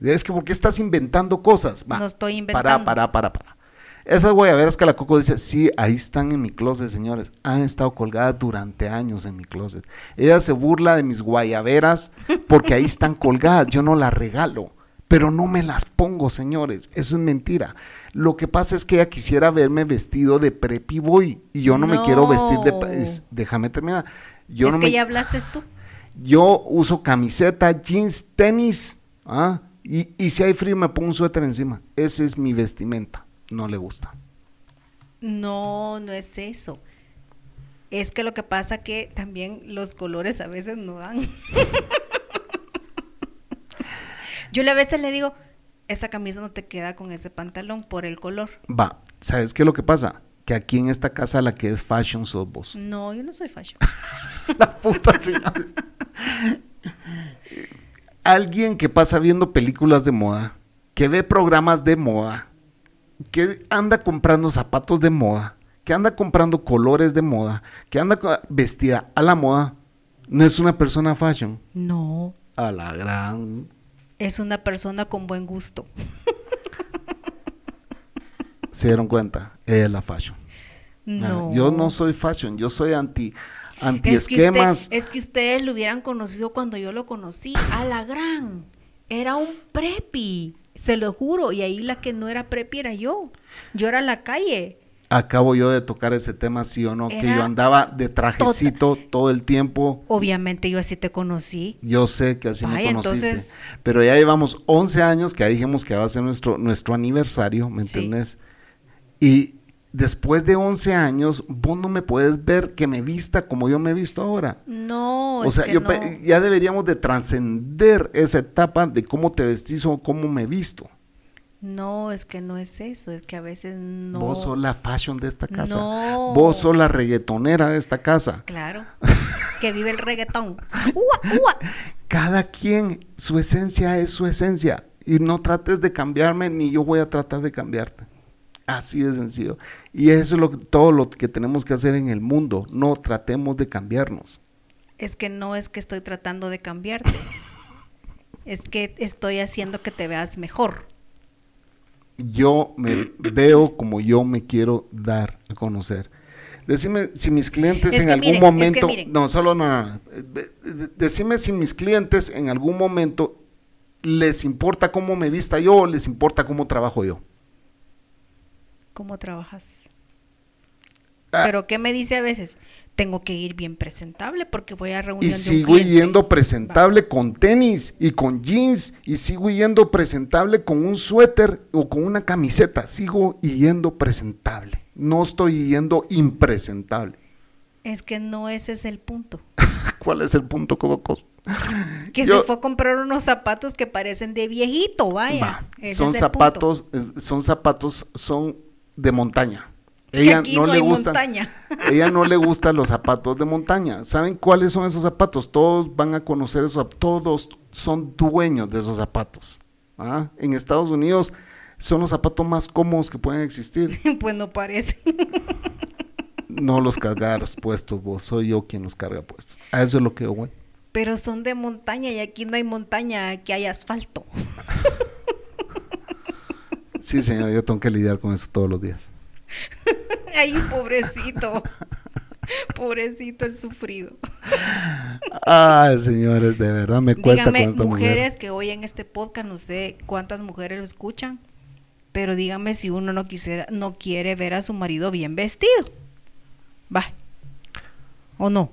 Es que, ¿por qué estás inventando cosas? Va, no estoy inventando. Para, para, para, para. Esas guayaberas que la Coco dice, sí, ahí están en mi closet, señores. Han estado colgadas durante años en mi closet. Ella se burla de mis guayaberas porque ahí están colgadas. Yo no las regalo, pero no me las pongo, señores. Eso es mentira. Lo que pasa es que ella quisiera verme vestido de preppy boy y yo no, me quiero vestir de... déjame terminar. Yo es no que ya hablaste tú. Yo uso camiseta, jeans, tenis, ¿ah? Y, y si hay frío me pongo un suéter encima. Esa es mi vestimenta no le gusta. No, no es eso. Es que lo que pasa que también los colores a veces no dan. Yo a veces le digo, esa camisa no te queda con ese pantalón por el color. Va, ¿sabes qué es lo que pasa? Que aquí en esta casa la que es fashion sos vos. No, yo no soy fashion. la puta señora. Alguien que pasa viendo películas de moda, que ve programas de moda, que anda comprando zapatos de moda, que anda comprando colores de moda, que anda vestida a la moda, no es una persona fashion. No. A la gran. Es una persona con buen gusto. Se dieron cuenta, es la fashion. No. yo no soy fashion, yo soy anti anti esquemas. Es que, ustedes lo hubieran conocido cuando yo lo conocí, a la gran. Era un preppy. Se lo juro, y ahí la que no era prepi era yo. Yo era la calle. Acabo yo de tocar ese tema, sí o no, que yo andaba de trajecito todo el tiempo. Obviamente yo así te conocí. Yo sé que así me conociste. Pero ya llevamos 11 años que dijimos que va a ser nuestro, nuestro aniversario, ¿me entiendes? Y después de 11 años, vos no me puedes ver que me vista como yo me he visto ahora. No. O sea, yo ya deberíamos de trascender esa etapa de cómo te vestís o cómo me visto. No, es que no es eso, es que a veces no. Vos sos la fashion de esta casa. No. Vos sos la reggaetonera de esta casa. Claro. que vive el reggaetón. Cada quien, su esencia es su esencia. Y no trates de cambiarme, ni yo voy a tratar de cambiarte. Así de sencillo. Y eso es lo, todo lo que tenemos que hacer en el mundo. No tratemos de cambiarnos. Es que no es que estoy tratando de cambiarte. es que estoy haciendo que te veas mejor. Yo me veo como yo me quiero dar a conocer. Decime si mis clientes en algún momento. no, solo no, Decime si mis clientes en algún momento les importa cómo me vista yo o les importa cómo trabajo yo. ¿Cómo trabajas? Ah. Pero ¿qué me dice a veces? Tengo que ir bien presentable porque voy a reunión Y de un sigo yendo presentable con tenis y con jeans y sigo yendo presentable con un suéter o con una camiseta. Sigo yendo presentable. No estoy yendo impresentable. Es que no ese es el punto. ¿Cuál es el punto, Cocos? Que Yo- se fue a comprar unos zapatos que parecen de viejito, vaya. Va, Ese son zapatos, eh, son zapatos, son de montaña. Ella no, no le gustan, ella no le gustan los zapatos de montaña. ¿Saben cuáles son esos zapatos? Todos van a conocer esos, todos son dueños de esos zapatos. ¿ah? En Estados Unidos son los zapatos más cómodos que pueden existir. pues no parece. No los cargas puestos, vos, soy yo quien los carga puestos. A eso es lo que voy. Pero son de montaña y aquí no hay montaña, aquí hay asfalto. Sí, señor, yo tengo que lidiar con eso todos los días. Ay, pobrecito. pobrecito el sufrido. Ay, señores, de verdad me cuesta Díganme, con esta mujer. mujeres que oyen este podcast, no sé cuántas mujeres lo escuchan, pero díganme si uno no quisiera, no quiere ver a su marido bien vestido. Va. ¿O no?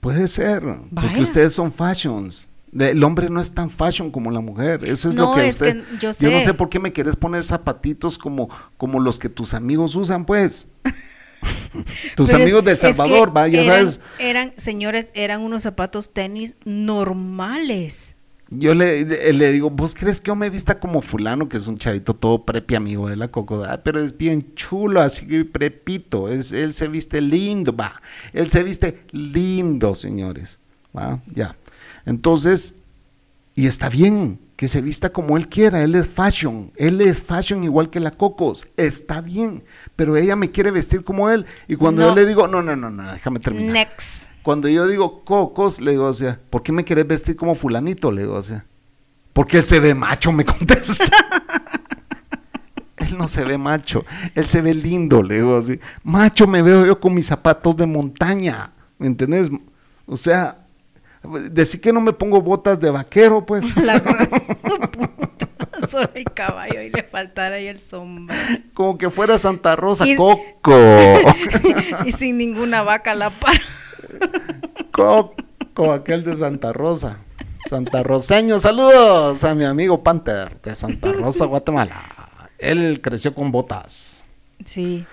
Puede ser, porque ustedes son fashions. El hombre no es tan fashion como la mujer. Eso es No, lo que es usted. que yo no sé. por qué me quieres poner zapatitos como, como los que tus amigos usan, pues. tus Pero es- amigos de El Salvador, va, ya eran- sabes. Eran, señores, eran unos zapatos tenis normales. Yo le, le- le digo, ¿vos crees que yo me vista como fulano, que es un chavito todo prepi amigo de la Coco? Ah, pero es bien chulo, así que prepito. Es, él se viste lindo, va. Él se viste lindo, señores. Va, ya. Entonces, y está bien que se vista como él quiera. Él es fashion. Él es fashion igual que la Cocos. Está bien. Pero ella me quiere vestir como él. Y cuando No. yo le digo, no, no, no, no, déjame terminar. Next. Cuando yo digo cocos, le digo, o sea, ¿por qué me querés vestir como fulanito? Le digo, o sea, porque él se ve macho, me contesta. él no se ve macho, él se ve lindo, le digo así. Macho me veo yo con mis zapatos de montaña, ¿me entendés? O sea, decir que no me pongo botas de vaquero, pues. La Solo el caballo y le faltara ahí el sombrero. Como que fuera Santa Rosa, Y- coco. y sin ninguna vaca a la par. Coco, aquel de Santa Rosa. Santa Roseño, saludos a mi amigo Panther de Santa Rosa, Guatemala. Él creció con botas. Sí.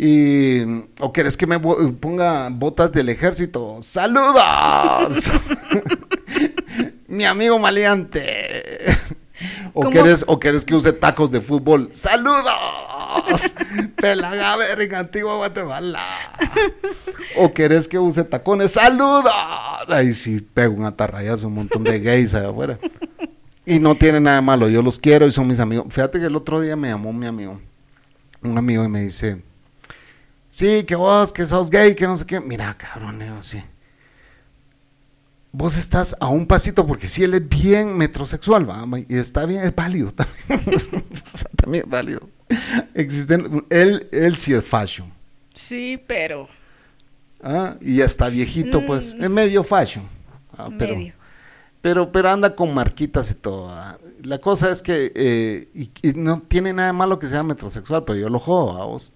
Y, ¿o quieres que me ponga botas del ejército? ¡Saludos! mi amigo maleante. ¿O ¿Cómo? quieres, ¿O quieres que use tacos de fútbol? ¡Saludos! Pelagaver en Antigua Guatemala. ¿O querés que use tacones? ¡Saludos! Ahí sí pego un atarrayazo, un montón de gays allá afuera. Y no tiene nada malo, yo los quiero y son mis amigos. Fíjate que el otro día me llamó mi amigo, un amigo y me dice, sí, que vos, que sos gay, que no sé qué. Mira, cabrón, yo sí. Vos estás a un pasito, porque si él es bien metrosexual, ¿va? y está bien, es válido también. O sea, también es válido. Existen, él, él sí es fashion. Sí, pero. ¿ah? Y ya está viejito, pues, Mm. es medio fashion. ah, pero, medio. pero, pero anda con marquitas y todo. ah. La cosa es que eh, y, y no tiene nada malo que sea metrosexual, pero yo lo jodo a vos.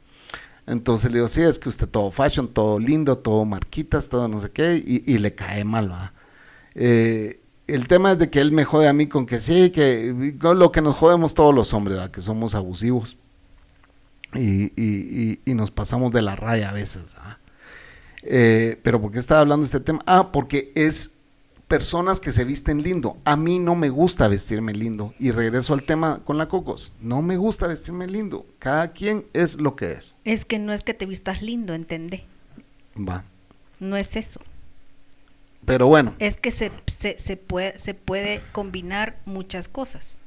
Entonces le digo, sí, es que usted todo fashion, todo lindo, todo marquitas, todo no sé qué, y, le cae mal, ¿va? Eh, el tema es de que él me jode a mí con que sí, que lo que nos jodemos todos los hombres, ¿va? que somos abusivos y- y nos pasamos de la raya a veces. ¿va? Eh, pero ¿por qué estaba hablando de este tema? Ah, porque es personas que se visten lindo. A mí no me gusta vestirme lindo. Y regreso al tema con la Cocos. No me gusta vestirme lindo. Cada quien es lo que es. Es que no es que te vistas lindo, entendé. Va. No es eso. Pero bueno, Es que se, se, se puede, se puede combinar muchas cosas.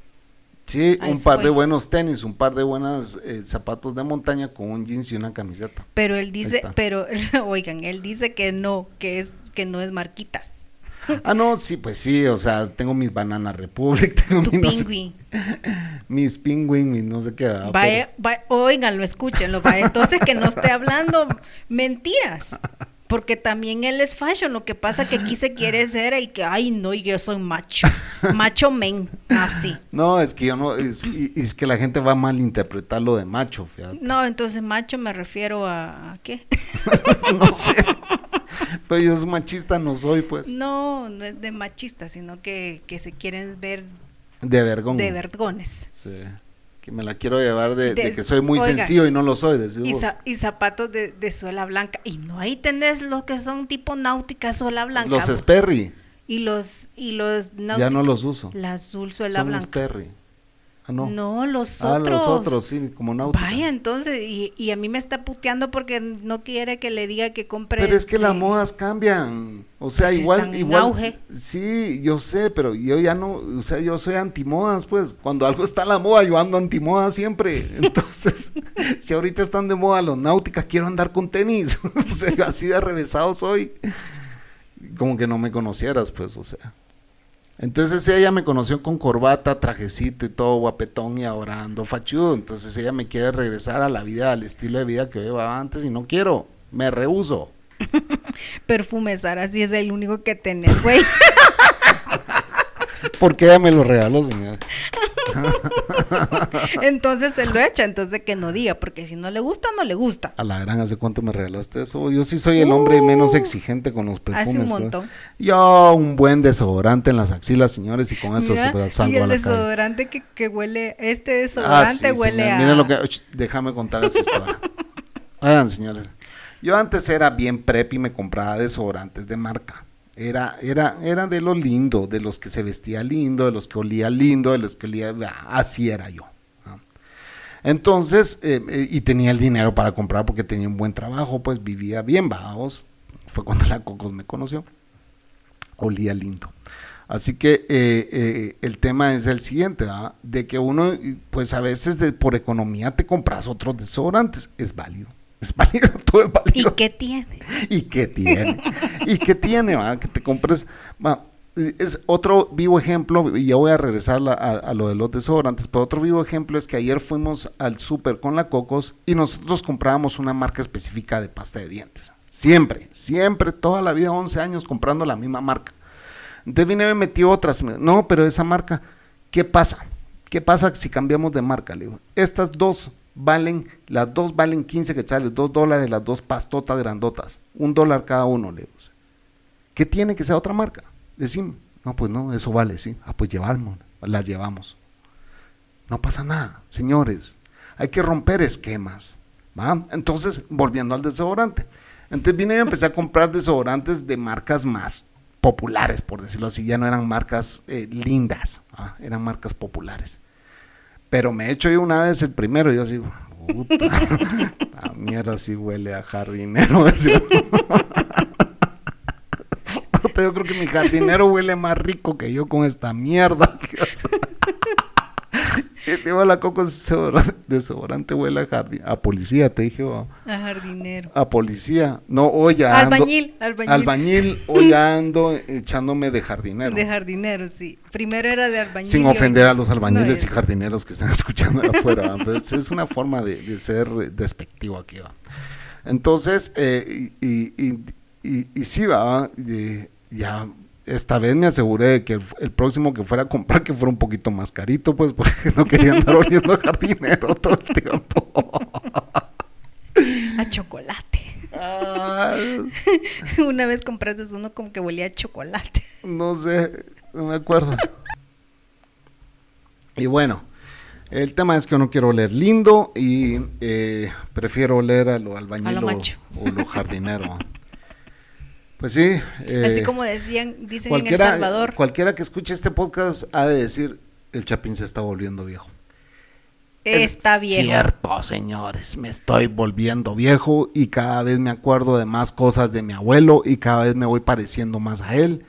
sí, un par de buenos tenis, un par de buenos zapatos de montaña con un jeans y una camiseta. Pero él dice, pero oigan, él dice que no, que es que no es marquitas. Ah, no, sí, pues sí, o sea, tengo mis Banana Republic, tengo mis, no sé- mis Penguin, mis no sé qué. ah, Vaya, va- óiganlo, escúchenlo. vaya, entonces que no esté hablando mentiras. Porque también él es fashion, lo que pasa que aquí se quiere ser el que, ay no, y yo soy macho, macho men, así. No, es que yo no, es, es que la gente va a malinterpretar lo de macho, fíjate. No, entonces macho me refiero a, ¿a qué? no sé. Pero yo soy machista no soy, pues. No, no es de machista, sino que, que se quieren ver De vergón. de vergones. Sí. Que me la quiero llevar de, de De- que soy muy oiga, sencillo y no lo soy, decís Y, vos. za- y zapatos de, de suela blanca. Y no ahí tenés los que son tipo náutica, suela blanca. Los. Sperry, Y los, y los ya náutica- no los uso. La azul suela Son blanca. Sperry. Ah, no. No, los ah, otros. los otros, sí, como náutica. Vaya, entonces, y, y a mí me está puteando porque no quiere que le diga que compre. Pero es que las modas cambian. O sea, Pues igual, están en igual. auge. Sí, yo sé, pero yo ya no, o sea, yo soy antimodas, pues. Cuando algo está a la moda, yo ando antimoda siempre. Entonces, si ahorita están de moda los náuticas, quiero andar con tenis. o sea, así de revesado soy. Como que no me conocieras, pues, o sea. Entonces ella me conoció con corbata, trajecito y todo guapetón y ahora ando fachudo. Entonces ella me quiere regresar a la vida, al estilo de vida que llevaba antes y no quiero. Me rehuso. Perfume Sara, sí es el único que tenés, güey. Porque ella me lo regaló, señora. entonces se lo echa, entonces que no diga, porque si no le gusta, no le gusta. A la gran, ¿hace cuánto me regalaste eso? Yo sí soy el hombre menos Uh, exigente con los perfumes. hace un ¿no? montón. Yo un buen desodorante en las axilas, señores, y con eso Mira, se salgo y a el la desodorante que, que huele, este Ah, desodorante sí, huele señor. a... Miren lo que... Ch, déjame contar esa historia. Oigan, señores. Yo antes era bien prep y me compraba desodorantes de marca. Era, era, era de lo lindo, de los que se vestía lindo, de los que olía lindo, de los que olía... ah, Así era yo. Entonces, eh, eh, y tenía el dinero para comprar porque tenía un buen trabajo, pues vivía bien, vamos. Fue cuando la Cocos me conoció. Olía lindo. Así que eh, el tema es el siguiente, ¿verdad? de que uno, pues a veces por economía te compras otros desodorantes. Es válido. Es válido, todo es ¿Y qué tiene? ¿Y qué tiene? ¿Y qué tiene, va? Que te compres. va, Es otro vivo ejemplo, y ya voy a regresar a, a lo de los desodorantes, pero otro vivo ejemplo es que ayer fuimos al súper con la Cocos y nosotros comprábamos una marca específica de pasta de dientes. Siempre, siempre, toda la vida, 11 años comprando la misma marca. Entonces vine y me metió otras. No, pero esa marca, ¿qué pasa? ¿Qué pasa si cambiamos de marca? Le digo, estas dos valen, las dos valen 15 quetzales, dos dólares, las dos pastotas grandotas, un dólar cada uno, le digo. ¿Qué tiene que sea otra marca? Decime, no, pues no, eso vale, sí. Ah, pues llevamos, las llevamos. No pasa nada, señores. Hay que romper esquemas. ¿va? Entonces, volviendo al desodorante. Entonces vine y empecé a comprar desodorantes de marcas más populares, por decirlo así. Ya no eran marcas eh, lindas, eran marcas populares. Pero me he hecho yo una vez el primero y yo así, puta, la mierda sí huele a jardinero. Yo creo que mi jardinero huele más rico que yo con esta mierda. Digo a la coco, desodorante, huele a jardín. A policía, te dije. oh. A jardinero. A policía. No, hoy ya ando- Albañil, albañil. Albañil, hoy ando echándome de jardinero. De jardinero, sí. Primero era de albañil. Sin ofender a los albañiles No, y jardineros que están escuchando afuera. Pues es una forma de, de ser despectivo aquí. ¿va? Entonces, eh, y, y, y, y- y sí, va, eh, ya esta vez me aseguré de que el, el próximo que fuera a comprar que fuera un poquito más carito, pues porque no quería andar oliendo a jardinero todo el tiempo. A chocolate. Ah, Una vez compraste uno como que olía a chocolate. no sé, no me acuerdo. Y bueno, el tema es que no quiero oler lindo y eh, prefiero oler a lo albañil A lo o- macho. o lo jardinero. Pues sí. eh, Así como decían, dicen en El Salvador. cualquiera que escuche este podcast ha de decir, el Chapín se está volviendo viejo. Está Es viejo. Cierto, señores, me estoy volviendo viejo y cada vez me acuerdo de más cosas de mi abuelo y cada vez me voy pareciendo más a él,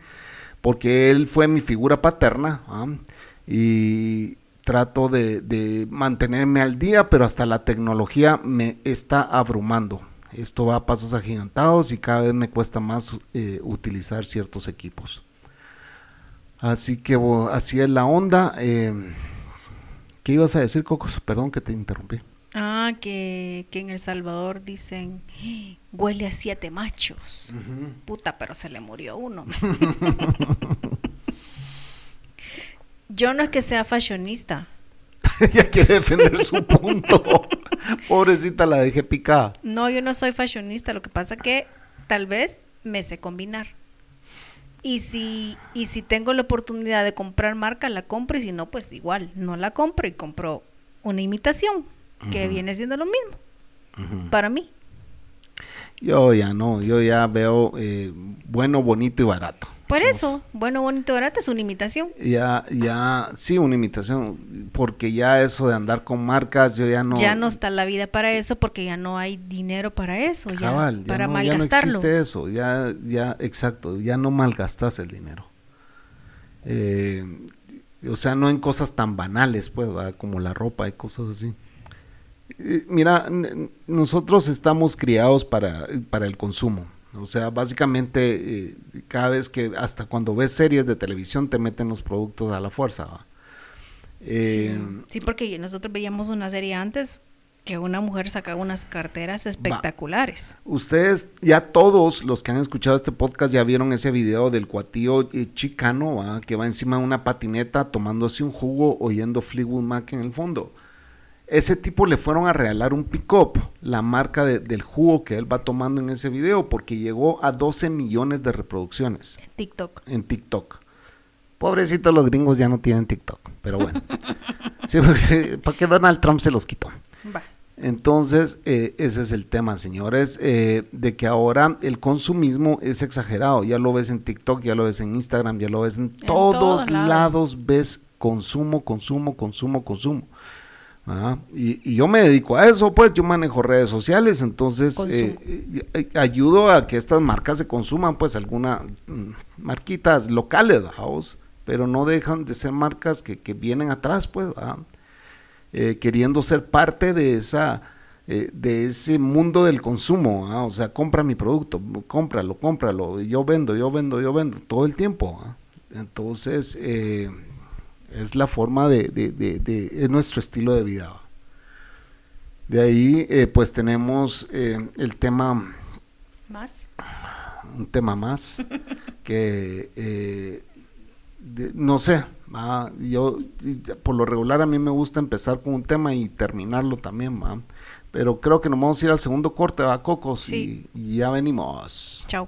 porque él fue mi figura paterna ¿ah? y trato de, de mantenerme al día, pero hasta la tecnología me está abrumando. Esto va a pasos agigantados y cada vez me cuesta más eh, utilizar ciertos equipos. Así que bo- así es la onda. eh, ¿Qué ibas a decir, Cocos? Perdón que te interrumpí. Ah, que, que en El Salvador dicen, huele a siete machos. Puta, pero se le murió uno. Yo no es que sea fashionista. Ella quiere defender su punto. Pobrecita, la dejé picada. No, yo no soy fashionista. Lo que pasa que tal vez me sé combinar. Y si, y si tengo la oportunidad de comprar marca, la compro. Y si no, pues igual, no la compro y compro una imitación, que viene siendo lo mismo. Para mí. Yo ya no, yo ya veo eh, bueno, bonito y barato. Por eso, bueno, bonito, barato es una imitación. Ya, ya, sí, una imitación, porque ya eso de andar con marcas, yo ya no... Ya no está la vida para eso porque ya no hay dinero para eso, Cabal, ya, para no, malgastarlo. Ya no existe eso, ya, ya, exacto, ya no malgastas el dinero. Eh, o sea, no en cosas tan banales, pues, como la ropa y cosas así. Eh, mira, nosotros estamos criados para, para el consumo o sea, básicamente eh, cada vez que, hasta cuando ves series de televisión, te meten los productos a la fuerza. Eh, sí. porque nosotros veíamos una serie antes que una mujer sacaba unas carteras espectaculares. Ustedes, ya todos los que han escuchado este podcast ya vieron ese video del cuatío eh, chicano que va encima de una patineta tomándose un jugo oyendo Fleetwood Mac en el fondo ese tipo le fueron a regalar un pick-up, la marca del jugo que él va tomando en ese video, porque llegó a 12 millones de reproducciones. En TikTok. En TikTok. Pobrecitos los gringos ya no tienen TikTok, pero bueno. sí, porque, porque Donald Trump se los quitó. Va. Entonces, eh, ese es el tema, señores, eh, de que ahora el consumismo es exagerado. Ya lo ves en TikTok, ya lo ves en Instagram, ya lo ves en, todos, lados. ves consumo, consumo, consumo, consumo. Y, yo me dedico a eso, pues yo manejo redes sociales, entonces eh, eh, ayudo a que estas marcas se consuman, pues algunas mm, marquitas locales, vamos, pero no dejan de ser marcas que, vienen atrás, pues, eh, queriendo ser parte de esa de ese mundo del consumo, o sea, compra mi producto, cómpralo, cómpralo, yo vendo, yo vendo, yo vendo, todo el tiempo. Entonces, es la forma de, de, de, es nuestro estilo de vida. De ahí, eh, pues tenemos eh, el tema... Más. Un tema más que, eh, no sé, yo por lo regular a mí me gusta empezar con un tema y terminarlo también, ¿va? pero creo que nos vamos a ir al segundo corte, va, Cocos, y, y ya venimos. Chao.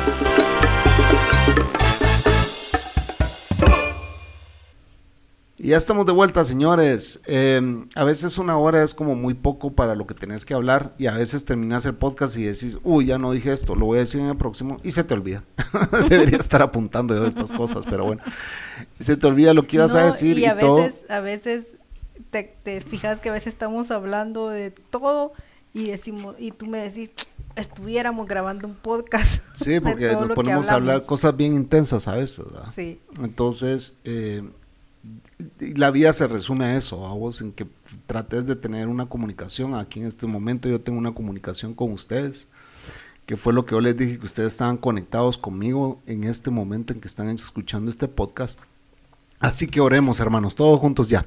Ya estamos de vuelta, señores. Em, a veces una hora es como muy poco para lo que tenés que hablar y a veces terminas el podcast y decís, uy, ya no dije esto, lo voy a decir en el próximo y se te olvida. Debería estar apuntando yo estas cosas, pero bueno, se te olvida lo que ibas a decir. Y, a veces, a veces te, fijas que a veces estamos hablando de todo y decimos, y tú me decís, estuviéramos grabando un podcast. Sí, porque nos ponemos a hablar cosas bien intensas a veces. Sí. Entonces, eh, la vida se resume a eso, a vos, en que trates de tener una comunicación. Aquí en este momento yo tengo una comunicación con ustedes, que fue lo que yo les dije, que ustedes estaban conectados conmigo en este momento en que están escuchando este podcast. Así que oremos, hermanos, todos juntos ya.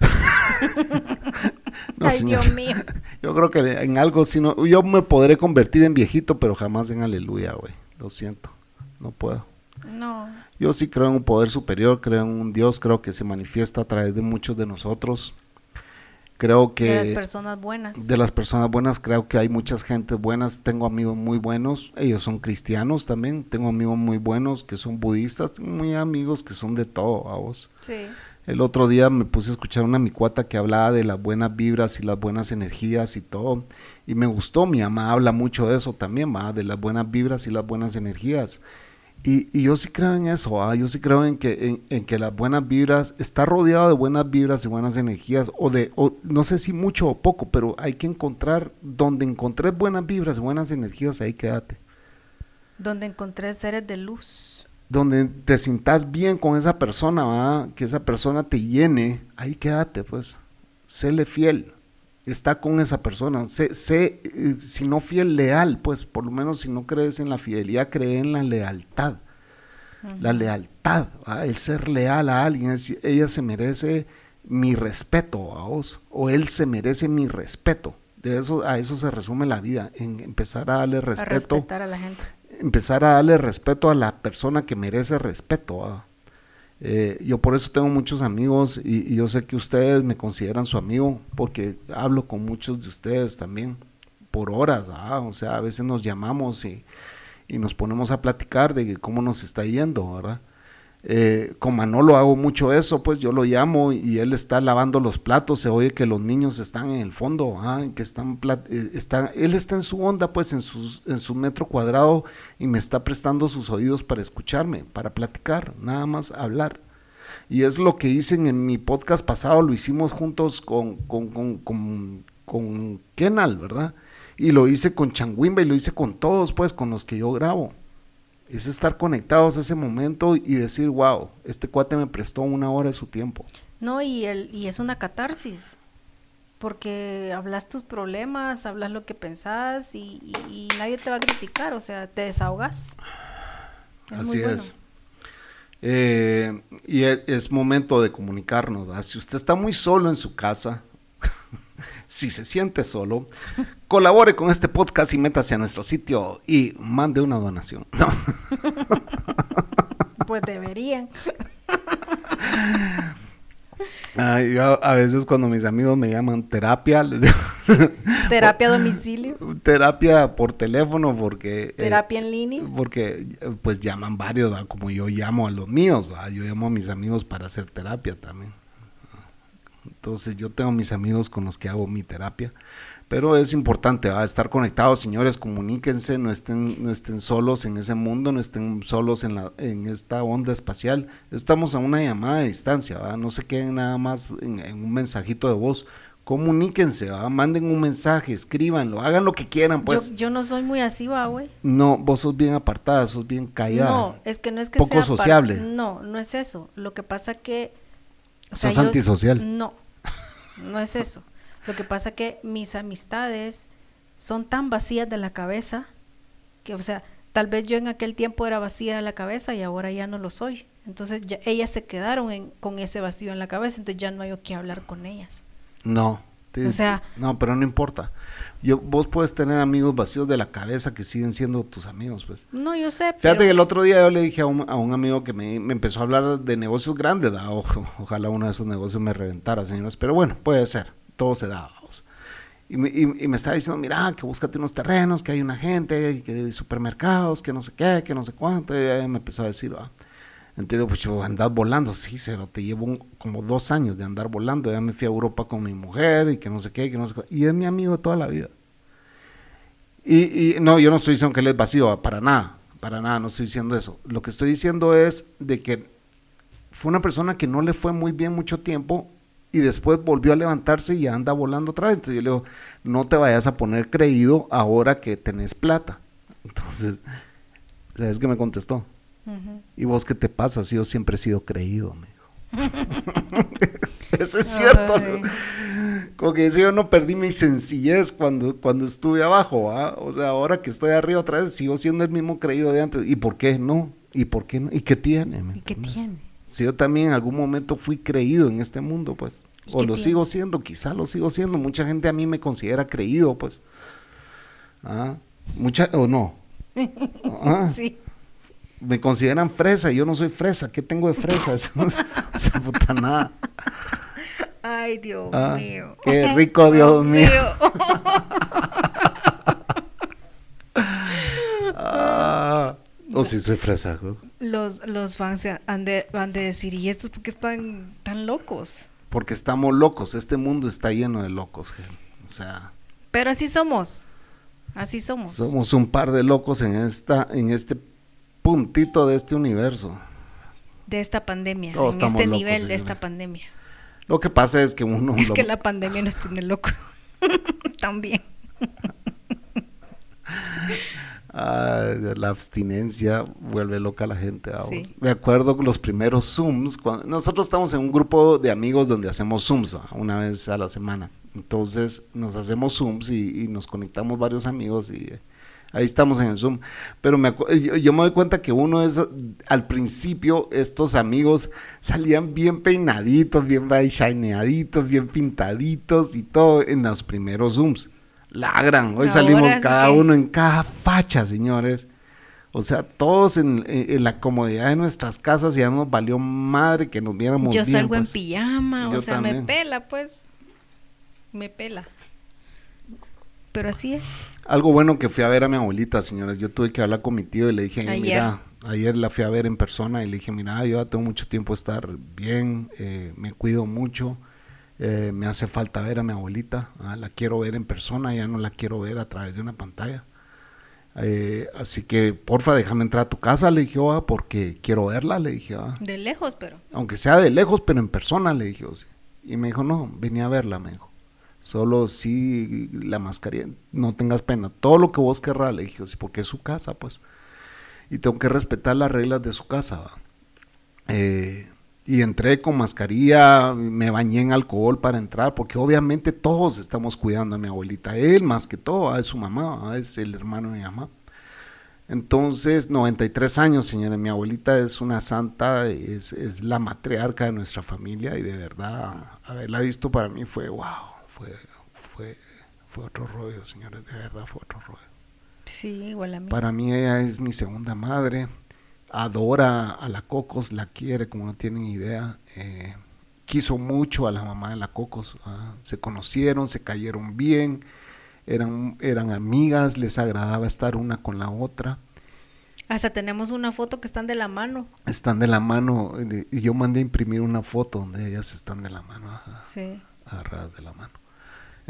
Ay, Dios mío. Yo creo que en algo, si no, yo me podré convertir en viejito, pero jamás en aleluya, güey. Lo siento, no puedo. No. Yo sí creo en un poder superior, creo en un Dios, creo que se manifiesta a través de muchos de nosotros. Creo que... De las personas buenas. De las personas buenas, creo que hay muchas gente buenas. Tengo amigos muy buenos, ellos son cristianos también. Tengo amigos muy buenos que son budistas. Tengo muy amigos que son de todo, a vos. Sí. El otro día me puse a escuchar una micuata que hablaba de las buenas vibras y las buenas energías y todo. Y me gustó, mi mamá habla mucho de eso también, va, de las buenas vibras y las buenas energías. Y, y yo sí creo en eso, ¿ah? yo sí creo en que, en, en que las buenas vibras, está rodeado de buenas vibras y buenas energías, o de, o no sé si mucho o poco, pero hay que encontrar, donde encontré buenas vibras y buenas energías, ahí quédate. Donde encontré seres de luz. Donde te sientas bien con esa persona, ¿va? que esa persona te llene, ahí quédate, pues. Séle fiel, está con esa persona, sé, sé, eh, si no fiel, leal, pues por lo menos si no crees en la fidelidad, cree en la lealtad. La lealtad, ¿va? el ser leal a alguien, es- ella se merece mi respeto a vos, o él se merece mi respeto. De eso, a eso se resume la vida, en empezar a darle A respeto respetar a la gente. empezar a darle respeto a la persona que merece respeto. ¿va? Eh, yo por eso tengo muchos amigos y, yo sé que ustedes me consideran su amigo porque hablo con muchos de ustedes también por horas. ¿va? O sea, a veces nos llamamos y, y nos ponemos a platicar de cómo nos está yendo, ¿verdad? Eh, con Manolo hago mucho eso, pues yo lo llamo y él está lavando los platos, se oye que los niños están en el fondo, ah, que están, eh, está- él está en su onda, pues en, sus, en su metro cuadrado y me está prestando sus oídos para escucharme, para platicar, nada más hablar. Y es lo que hice en mi podcast pasado, lo hicimos juntos con, con, con, con, con Kenal, ¿verdad? Y lo hice con Changuimba y lo hice con todos, pues, con los que yo grabo. Es estar conectados a ese momento y decir, wow, este cuate me prestó una hora de su tiempo. No, y, el, y es una catarsis. Porque hablas tus problemas, hablas lo que pensás y, y- y nadie te va a criticar, o sea, te desahogas. Es Así bueno. es. Eh, y e- es, momento de comunicarnos. ¿verdad? Si usted está muy solo en su casa, si se siente solo, colabore con este podcast y métase a nuestro sitio y mande una donación. No. Pues deberían. Ay, yo a veces cuando mis amigos me llaman terapia, les digo Terapia a domicilio, terapia por teléfono porque... eh, terapia en línea. Porque pues llaman varios, ¿verdad? como yo llamo a los míos, ¿verdad? yo llamo a mis amigos para hacer terapia también. Entonces yo tengo mis amigos con los que hago mi terapia, pero es importante estar conectados, señores, comuníquense, no estén, no estén solos en ese mundo, no estén solos en, la, en esta onda espacial. Estamos a una llamada de distancia, no se queden nada más en, en un mensajito de voz. Comuníquense, manden un mensaje, escríbanlo, hagan lo que quieran, pues. yo, yo no soy muy así, va, güey. No, vos sos bien apartada, sos bien callada. No, es que no es que Poco sea sociable. No, no es eso. Lo que pasa que... o Sos antisocial. No, no es eso. Lo que pasa que mis amistades son tan vacías de la cabeza que, o sea, tal vez yo en aquel tiempo era vacía de la cabeza y ahora ya no lo soy. Entonces ya, ellas se quedaron en- con ese vacío en la cabeza, entonces ya no hay que hablar con ellas. No. Te- O sea- no, pero no importa. Yo, vos puedes tener amigos vacíos de la cabeza que siguen siendo tus amigos, pues. No, yo sé, Fíjate pero que el otro día yo le dije a un, a un amigo que me, me empezó a hablar de negocios grandes, ¿da? Ojalá uno de esos negocios me reventara, señores, pero bueno, puede ser, todo se da, vamos. Y me, y- y me estaba diciendo, mira, que búscate unos terrenos, que hay una gente, que hay supermercados, que no sé qué, que no sé cuánto, y me empezó a decir. Entonces, pues yo andar volando, sí, se lo te llevo como dos años de andar volando, ya me fui a Europa con mi mujer y que no sé qué, que no sé qué, y es mi amigo toda la vida. Y, no, yo no estoy diciendo que él es vacío, para nada, para nada, no estoy diciendo eso. Lo que estoy diciendo es de que fue una persona que no le fue muy bien mucho tiempo y después volvió a levantarse y anda volando otra vez. Entonces yo le digo, no te vayas a poner creído ahora que tenés plata. Entonces, ¿sabes qué me contestó? ¿Y vos qué te pasa? Si yo siempre he sido creído, me. Eso es cierto. Como que yo no perdí mi sencillez cuando, cuando estuve abajo, ¿ah? O sea, ahora que estoy arriba otra vez, sigo siendo el mismo creído de antes. ¿Y por qué no? ¿Y por qué no? ¿Y qué tiene? ¿Me ¿Y qué tiene? Si yo también en algún momento fui creído en este mundo, pues. ¿Y O lo tiene? sigo siendo, quizá lo sigo siendo. Mucha gente a mí me considera creído, pues. ¿Ah? Mucha, o no. Ah, Sí. Me consideran fresa y yo no soy fresa. ¿Qué tengo de fresa? Eso no- esa puta nada. Ay, Dios Ah, mío. qué rico, Dios mío. Ah, o si soy fresa. güey. Los, los fans han de, han de decir, ¿y estos por qué están tan locos? Porque estamos locos. Este mundo está lleno de locos. O sea, Pero así somos. Así somos. somos un par de locos en esta, en este puntito de este universo. De esta pandemia, Todos en este locos, nivel de esta pandemia. Lo que pasa es que uno... Es lo- que la pandemia nos tiene locos. También. Ah, la abstinencia vuelve loca a la gente. Sí. Me acuerdo los primeros Zooms. Cuando, nosotros estamos en un grupo de amigos donde hacemos Zooms ¿va? una vez a la semana. Entonces nos hacemos Zooms y, y nos conectamos varios amigos y eh, ahí estamos en el Zoom. Pero me yo, yo me doy cuenta que uno es, al principio, estos amigos salían bien peinaditos, bien shineaditos, bien pintaditos y todo en los primeros Zooms. La gran, hoy Ahora salimos cada uno en cada facha, señores. O sea, todos en, en- en la comodidad de nuestras casas ya nos valió madre que nos viéramos Yo bien, salgo en pues. pijama, o Yo sea, también. me pela, pues. Me pela. Pero así es. Algo bueno que fui a ver a mi abuelita, señores. Yo tuve que hablar con mi tío y le dije, Ayer. mira, ayer la fui a ver en persona y le dije, mira, yo ya tengo mucho tiempo de estar bien, eh, me cuido mucho, eh, me hace falta ver a mi abuelita, ah, la quiero ver en persona, ya no la quiero ver a través de una pantalla. Eh, así que, porfa, déjame entrar a tu casa, le dije, "Ah, porque quiero verla, le dije, "Ah". De lejos, pero. aunque sea de lejos, pero en persona, le dije, "Oh, sí". Y me dijo, no, venía a verla, me dijo. Solo si la mascarilla, no tengas pena. Todo lo que vos querrás, le dije, "Oh, sí, porque es su casa, pues. Y tengo que respetar las reglas de su casa. Eh, y entré con mascarilla, me bañé en alcohol para entrar, porque obviamente todos estamos cuidando a mi abuelita. Él más que todo, ah, es su mamá, ah, es el hermano de mi mamá. Entonces, 93 años, señora. Mi abuelita es una santa, es, es la matriarca de nuestra familia y de verdad, haberla visto para mí fue wow, fue, fue, fue otro rollo, señores, de verdad fue otro rollo. Sí, igual a mí. Para mí ella es mi segunda madre, adora a la Cocos, la quiere como no tienen idea. eh, quiso mucho a la mamá de la Cocos, ah, se conocieron, se cayeron bien, eran, eran amigas, les agradaba estar una con la otra. Hasta tenemos una foto que están de la mano. Están de la mano, eh, y yo mandé a imprimir una foto donde ellas están de la mano, ajá, Sí. agarradas de la mano.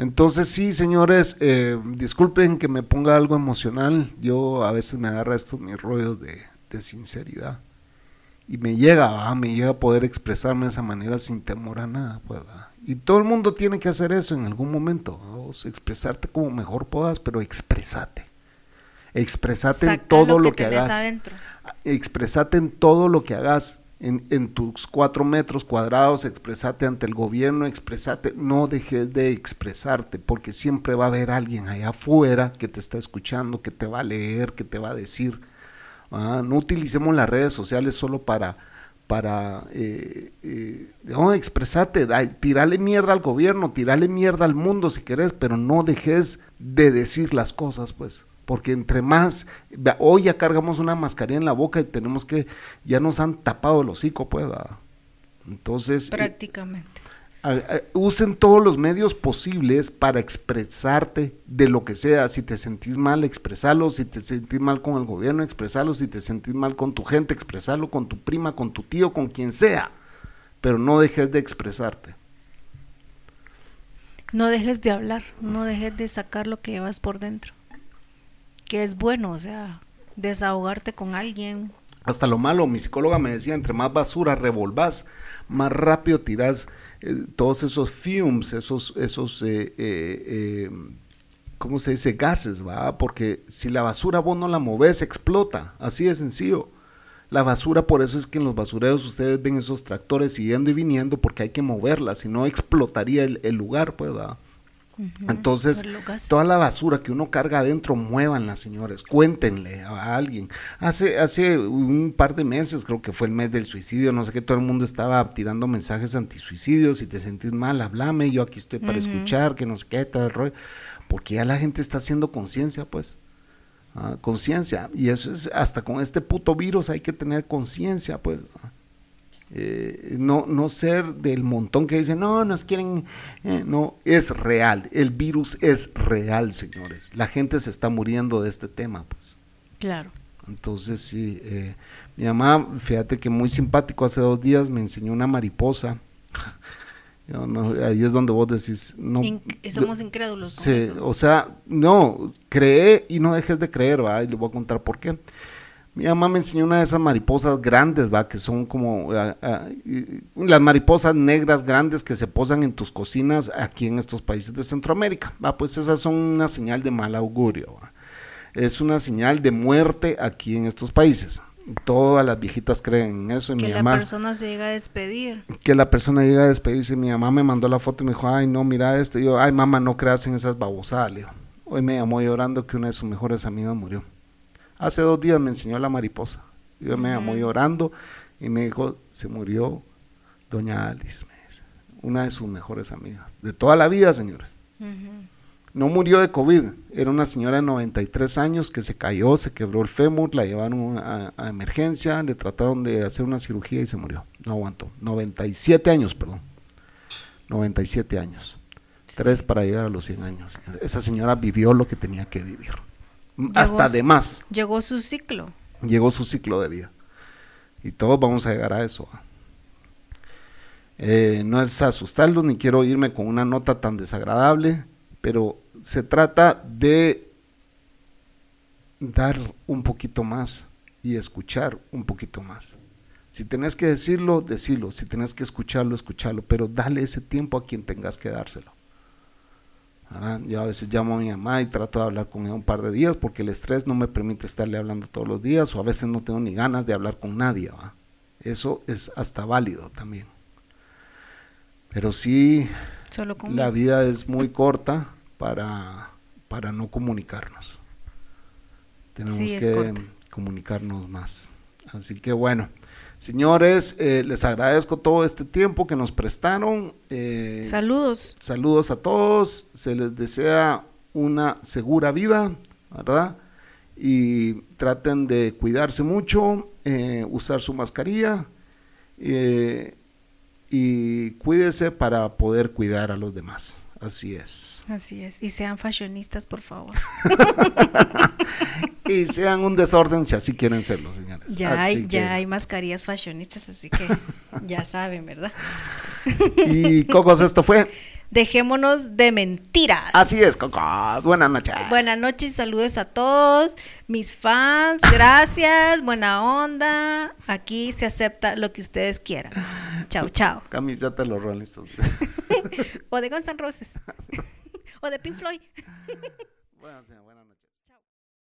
Entonces sí, señores, eh, disculpen que me ponga algo emocional, yo a veces me agarra estos mis rollos de, de sinceridad y me llega, ¿va? me llega a poder expresarme de esa manera sin temor a nada, pues, ¿va? y todo el mundo tiene que hacer eso en algún momento, expresarte como mejor puedas, pero expresate, expresate en todo lo, lo que, hagas, adentro. expresate en todo lo que hagas. En, tus cuatro metros cuadrados, expresate ante el gobierno, expresate, no dejes de expresarte, porque siempre va a haber alguien allá afuera que te está escuchando, que te va a leer, que te va a decir. Ah, no utilicemos las redes sociales solo para, para eh, eh, no, expresate, tirale mierda al gobierno, tirale mierda al mundo si querés, pero no dejes de decir las cosas, pues. Porque entre más, hoy ya cargamos una mascarilla en la boca y tenemos que, ya nos han tapado el hocico, pues. ¿verdad? Entonces, eh, Prácticamente. a- a- usen todos los medios posibles para expresarte de lo que sea. Si te sentís mal, expresalo. Si te sentís mal con el gobierno, expresalo. Si te sentís mal con tu gente, expresalo. Con tu prima, con tu tío, con quien sea. Pero no dejes de expresarte. No dejes de hablar, no dejes de sacar lo que llevas por dentro. Que es bueno, o sea, desahogarte con alguien. Hasta lo malo, mi psicóloga me decía, entre más basura revolvás, más rápido tirás eh, todos esos fumes, esos, esos, eh, eh, eh, ¿cómo se dice? Gases, ¿va? Porque si la basura vos no la moves, explota, así de sencillo. La basura, por eso es que en los basureros ustedes ven esos tractores yendo y viniendo porque hay que moverla, si no explotaría el, el lugar, pues, ¿va? Entonces, toda la basura que uno carga adentro, muévanla, señores. Cuéntenle a alguien. Hace, hace un par de meses, creo que fue el mes del suicidio, no sé qué, todo el mundo estaba tirando mensajes antisuicidios. Si te sentís mal, háblame, yo aquí estoy para escuchar, que no sé qué, todo el rollo. Porque ya la gente está haciendo conciencia, pues. Ah, conciencia. Y eso es, hasta con este puto virus hay que tener conciencia, pues. ah. Eh, no, no ser del montón que dicen, no, nos quieren, eh, no, es real, el virus es real, señores. La gente se está muriendo de este tema, pues. Claro. Entonces, sí, eh, mi mamá, fíjate que muy simpático, hace dos días me enseñó una mariposa. Yo no- ahí es donde vos decís, no. Inc- somos incrédulos. o sea, no, cree y no dejes de creer, ¿va? Y le voy a contar por qué. Mi mamá me enseñó una de esas mariposas grandes, va, que son como ah, ah, las mariposas negras grandes que se posan en tus cocinas aquí en estos países de Centroamérica. Va, pues esas son una señal de mal augurio. va. Es una señal de muerte aquí en estos países. Todas las viejitas creen en eso. Y Que mi la persona se llega a despedir. que la persona llega a despedirse. Mi mamá me mandó la foto y me dijo, ay, no, mira esto. Y yo, ay, mamá, no creas en esas babosadas. Le digo. Hoy me llamó llorando que una de sus mejores amigas murió. Hace dos días me enseñó la mariposa. Yo me llamó llorando y me dijo, se murió doña Alice, una de sus mejores amigas. De toda la vida, señores. No murió de COVID, era una señora de 93 años que se cayó, se quebró el fémur, la llevaron a, a emergencia, le trataron de hacer una cirugía y se murió. No aguantó. 97 años, perdón. 97 años. Tres para llegar a los 100 años. Esa señora vivió lo que tenía que vivir. Hasta su- de más. Llegó su ciclo. Llegó su ciclo de vida. Y todos vamos a llegar a eso. Eh, no es asustarlos, ni quiero irme con una nota tan desagradable, pero se trata de dar un poquito más y escuchar un poquito más. Si tenés que decirlo, decirlo. Si tenés que escucharlo, escucharlo. Pero dale ese tiempo a quien tengas que dárselo. ¿Verdad? Yo a veces llamo a mi mamá y trato de hablar con ella un par de días porque el estrés no me permite estarle hablando todos los días o a veces no tengo ni ganas de hablar con nadie. Eso es hasta válido también. Pero sí, Solo la vida es muy corta para, para no comunicarnos. Tenemos Sí, que corta. comunicarnos más. Así que bueno, señores, eh, les agradezco todo este tiempo que nos prestaron. eh, Saludos. Saludos a todos, se les desea una segura vida, ¿verdad? Y traten de cuidarse mucho, eh, usar su mascarilla eh, y cuídese para poder cuidar a los demás. Así es. Así es. Y sean fashionistas, por favor. Y sean un desorden si así quieren serlo, señores. Ya Así hay, que- ya hay mascarillas fashionistas, así que ya saben, ¿verdad? Y Cocos, esto fue. Dejémonos de mentiras. Así es, Cocos. Buenas noches. Buenas noches y saludos a todos, mis fans, gracias, buena onda. Aquí se acepta lo que ustedes quieran. Chao, chao. Camiseta de los Rolling Stones. O de Guns N' Roses. O de Pink Floyd.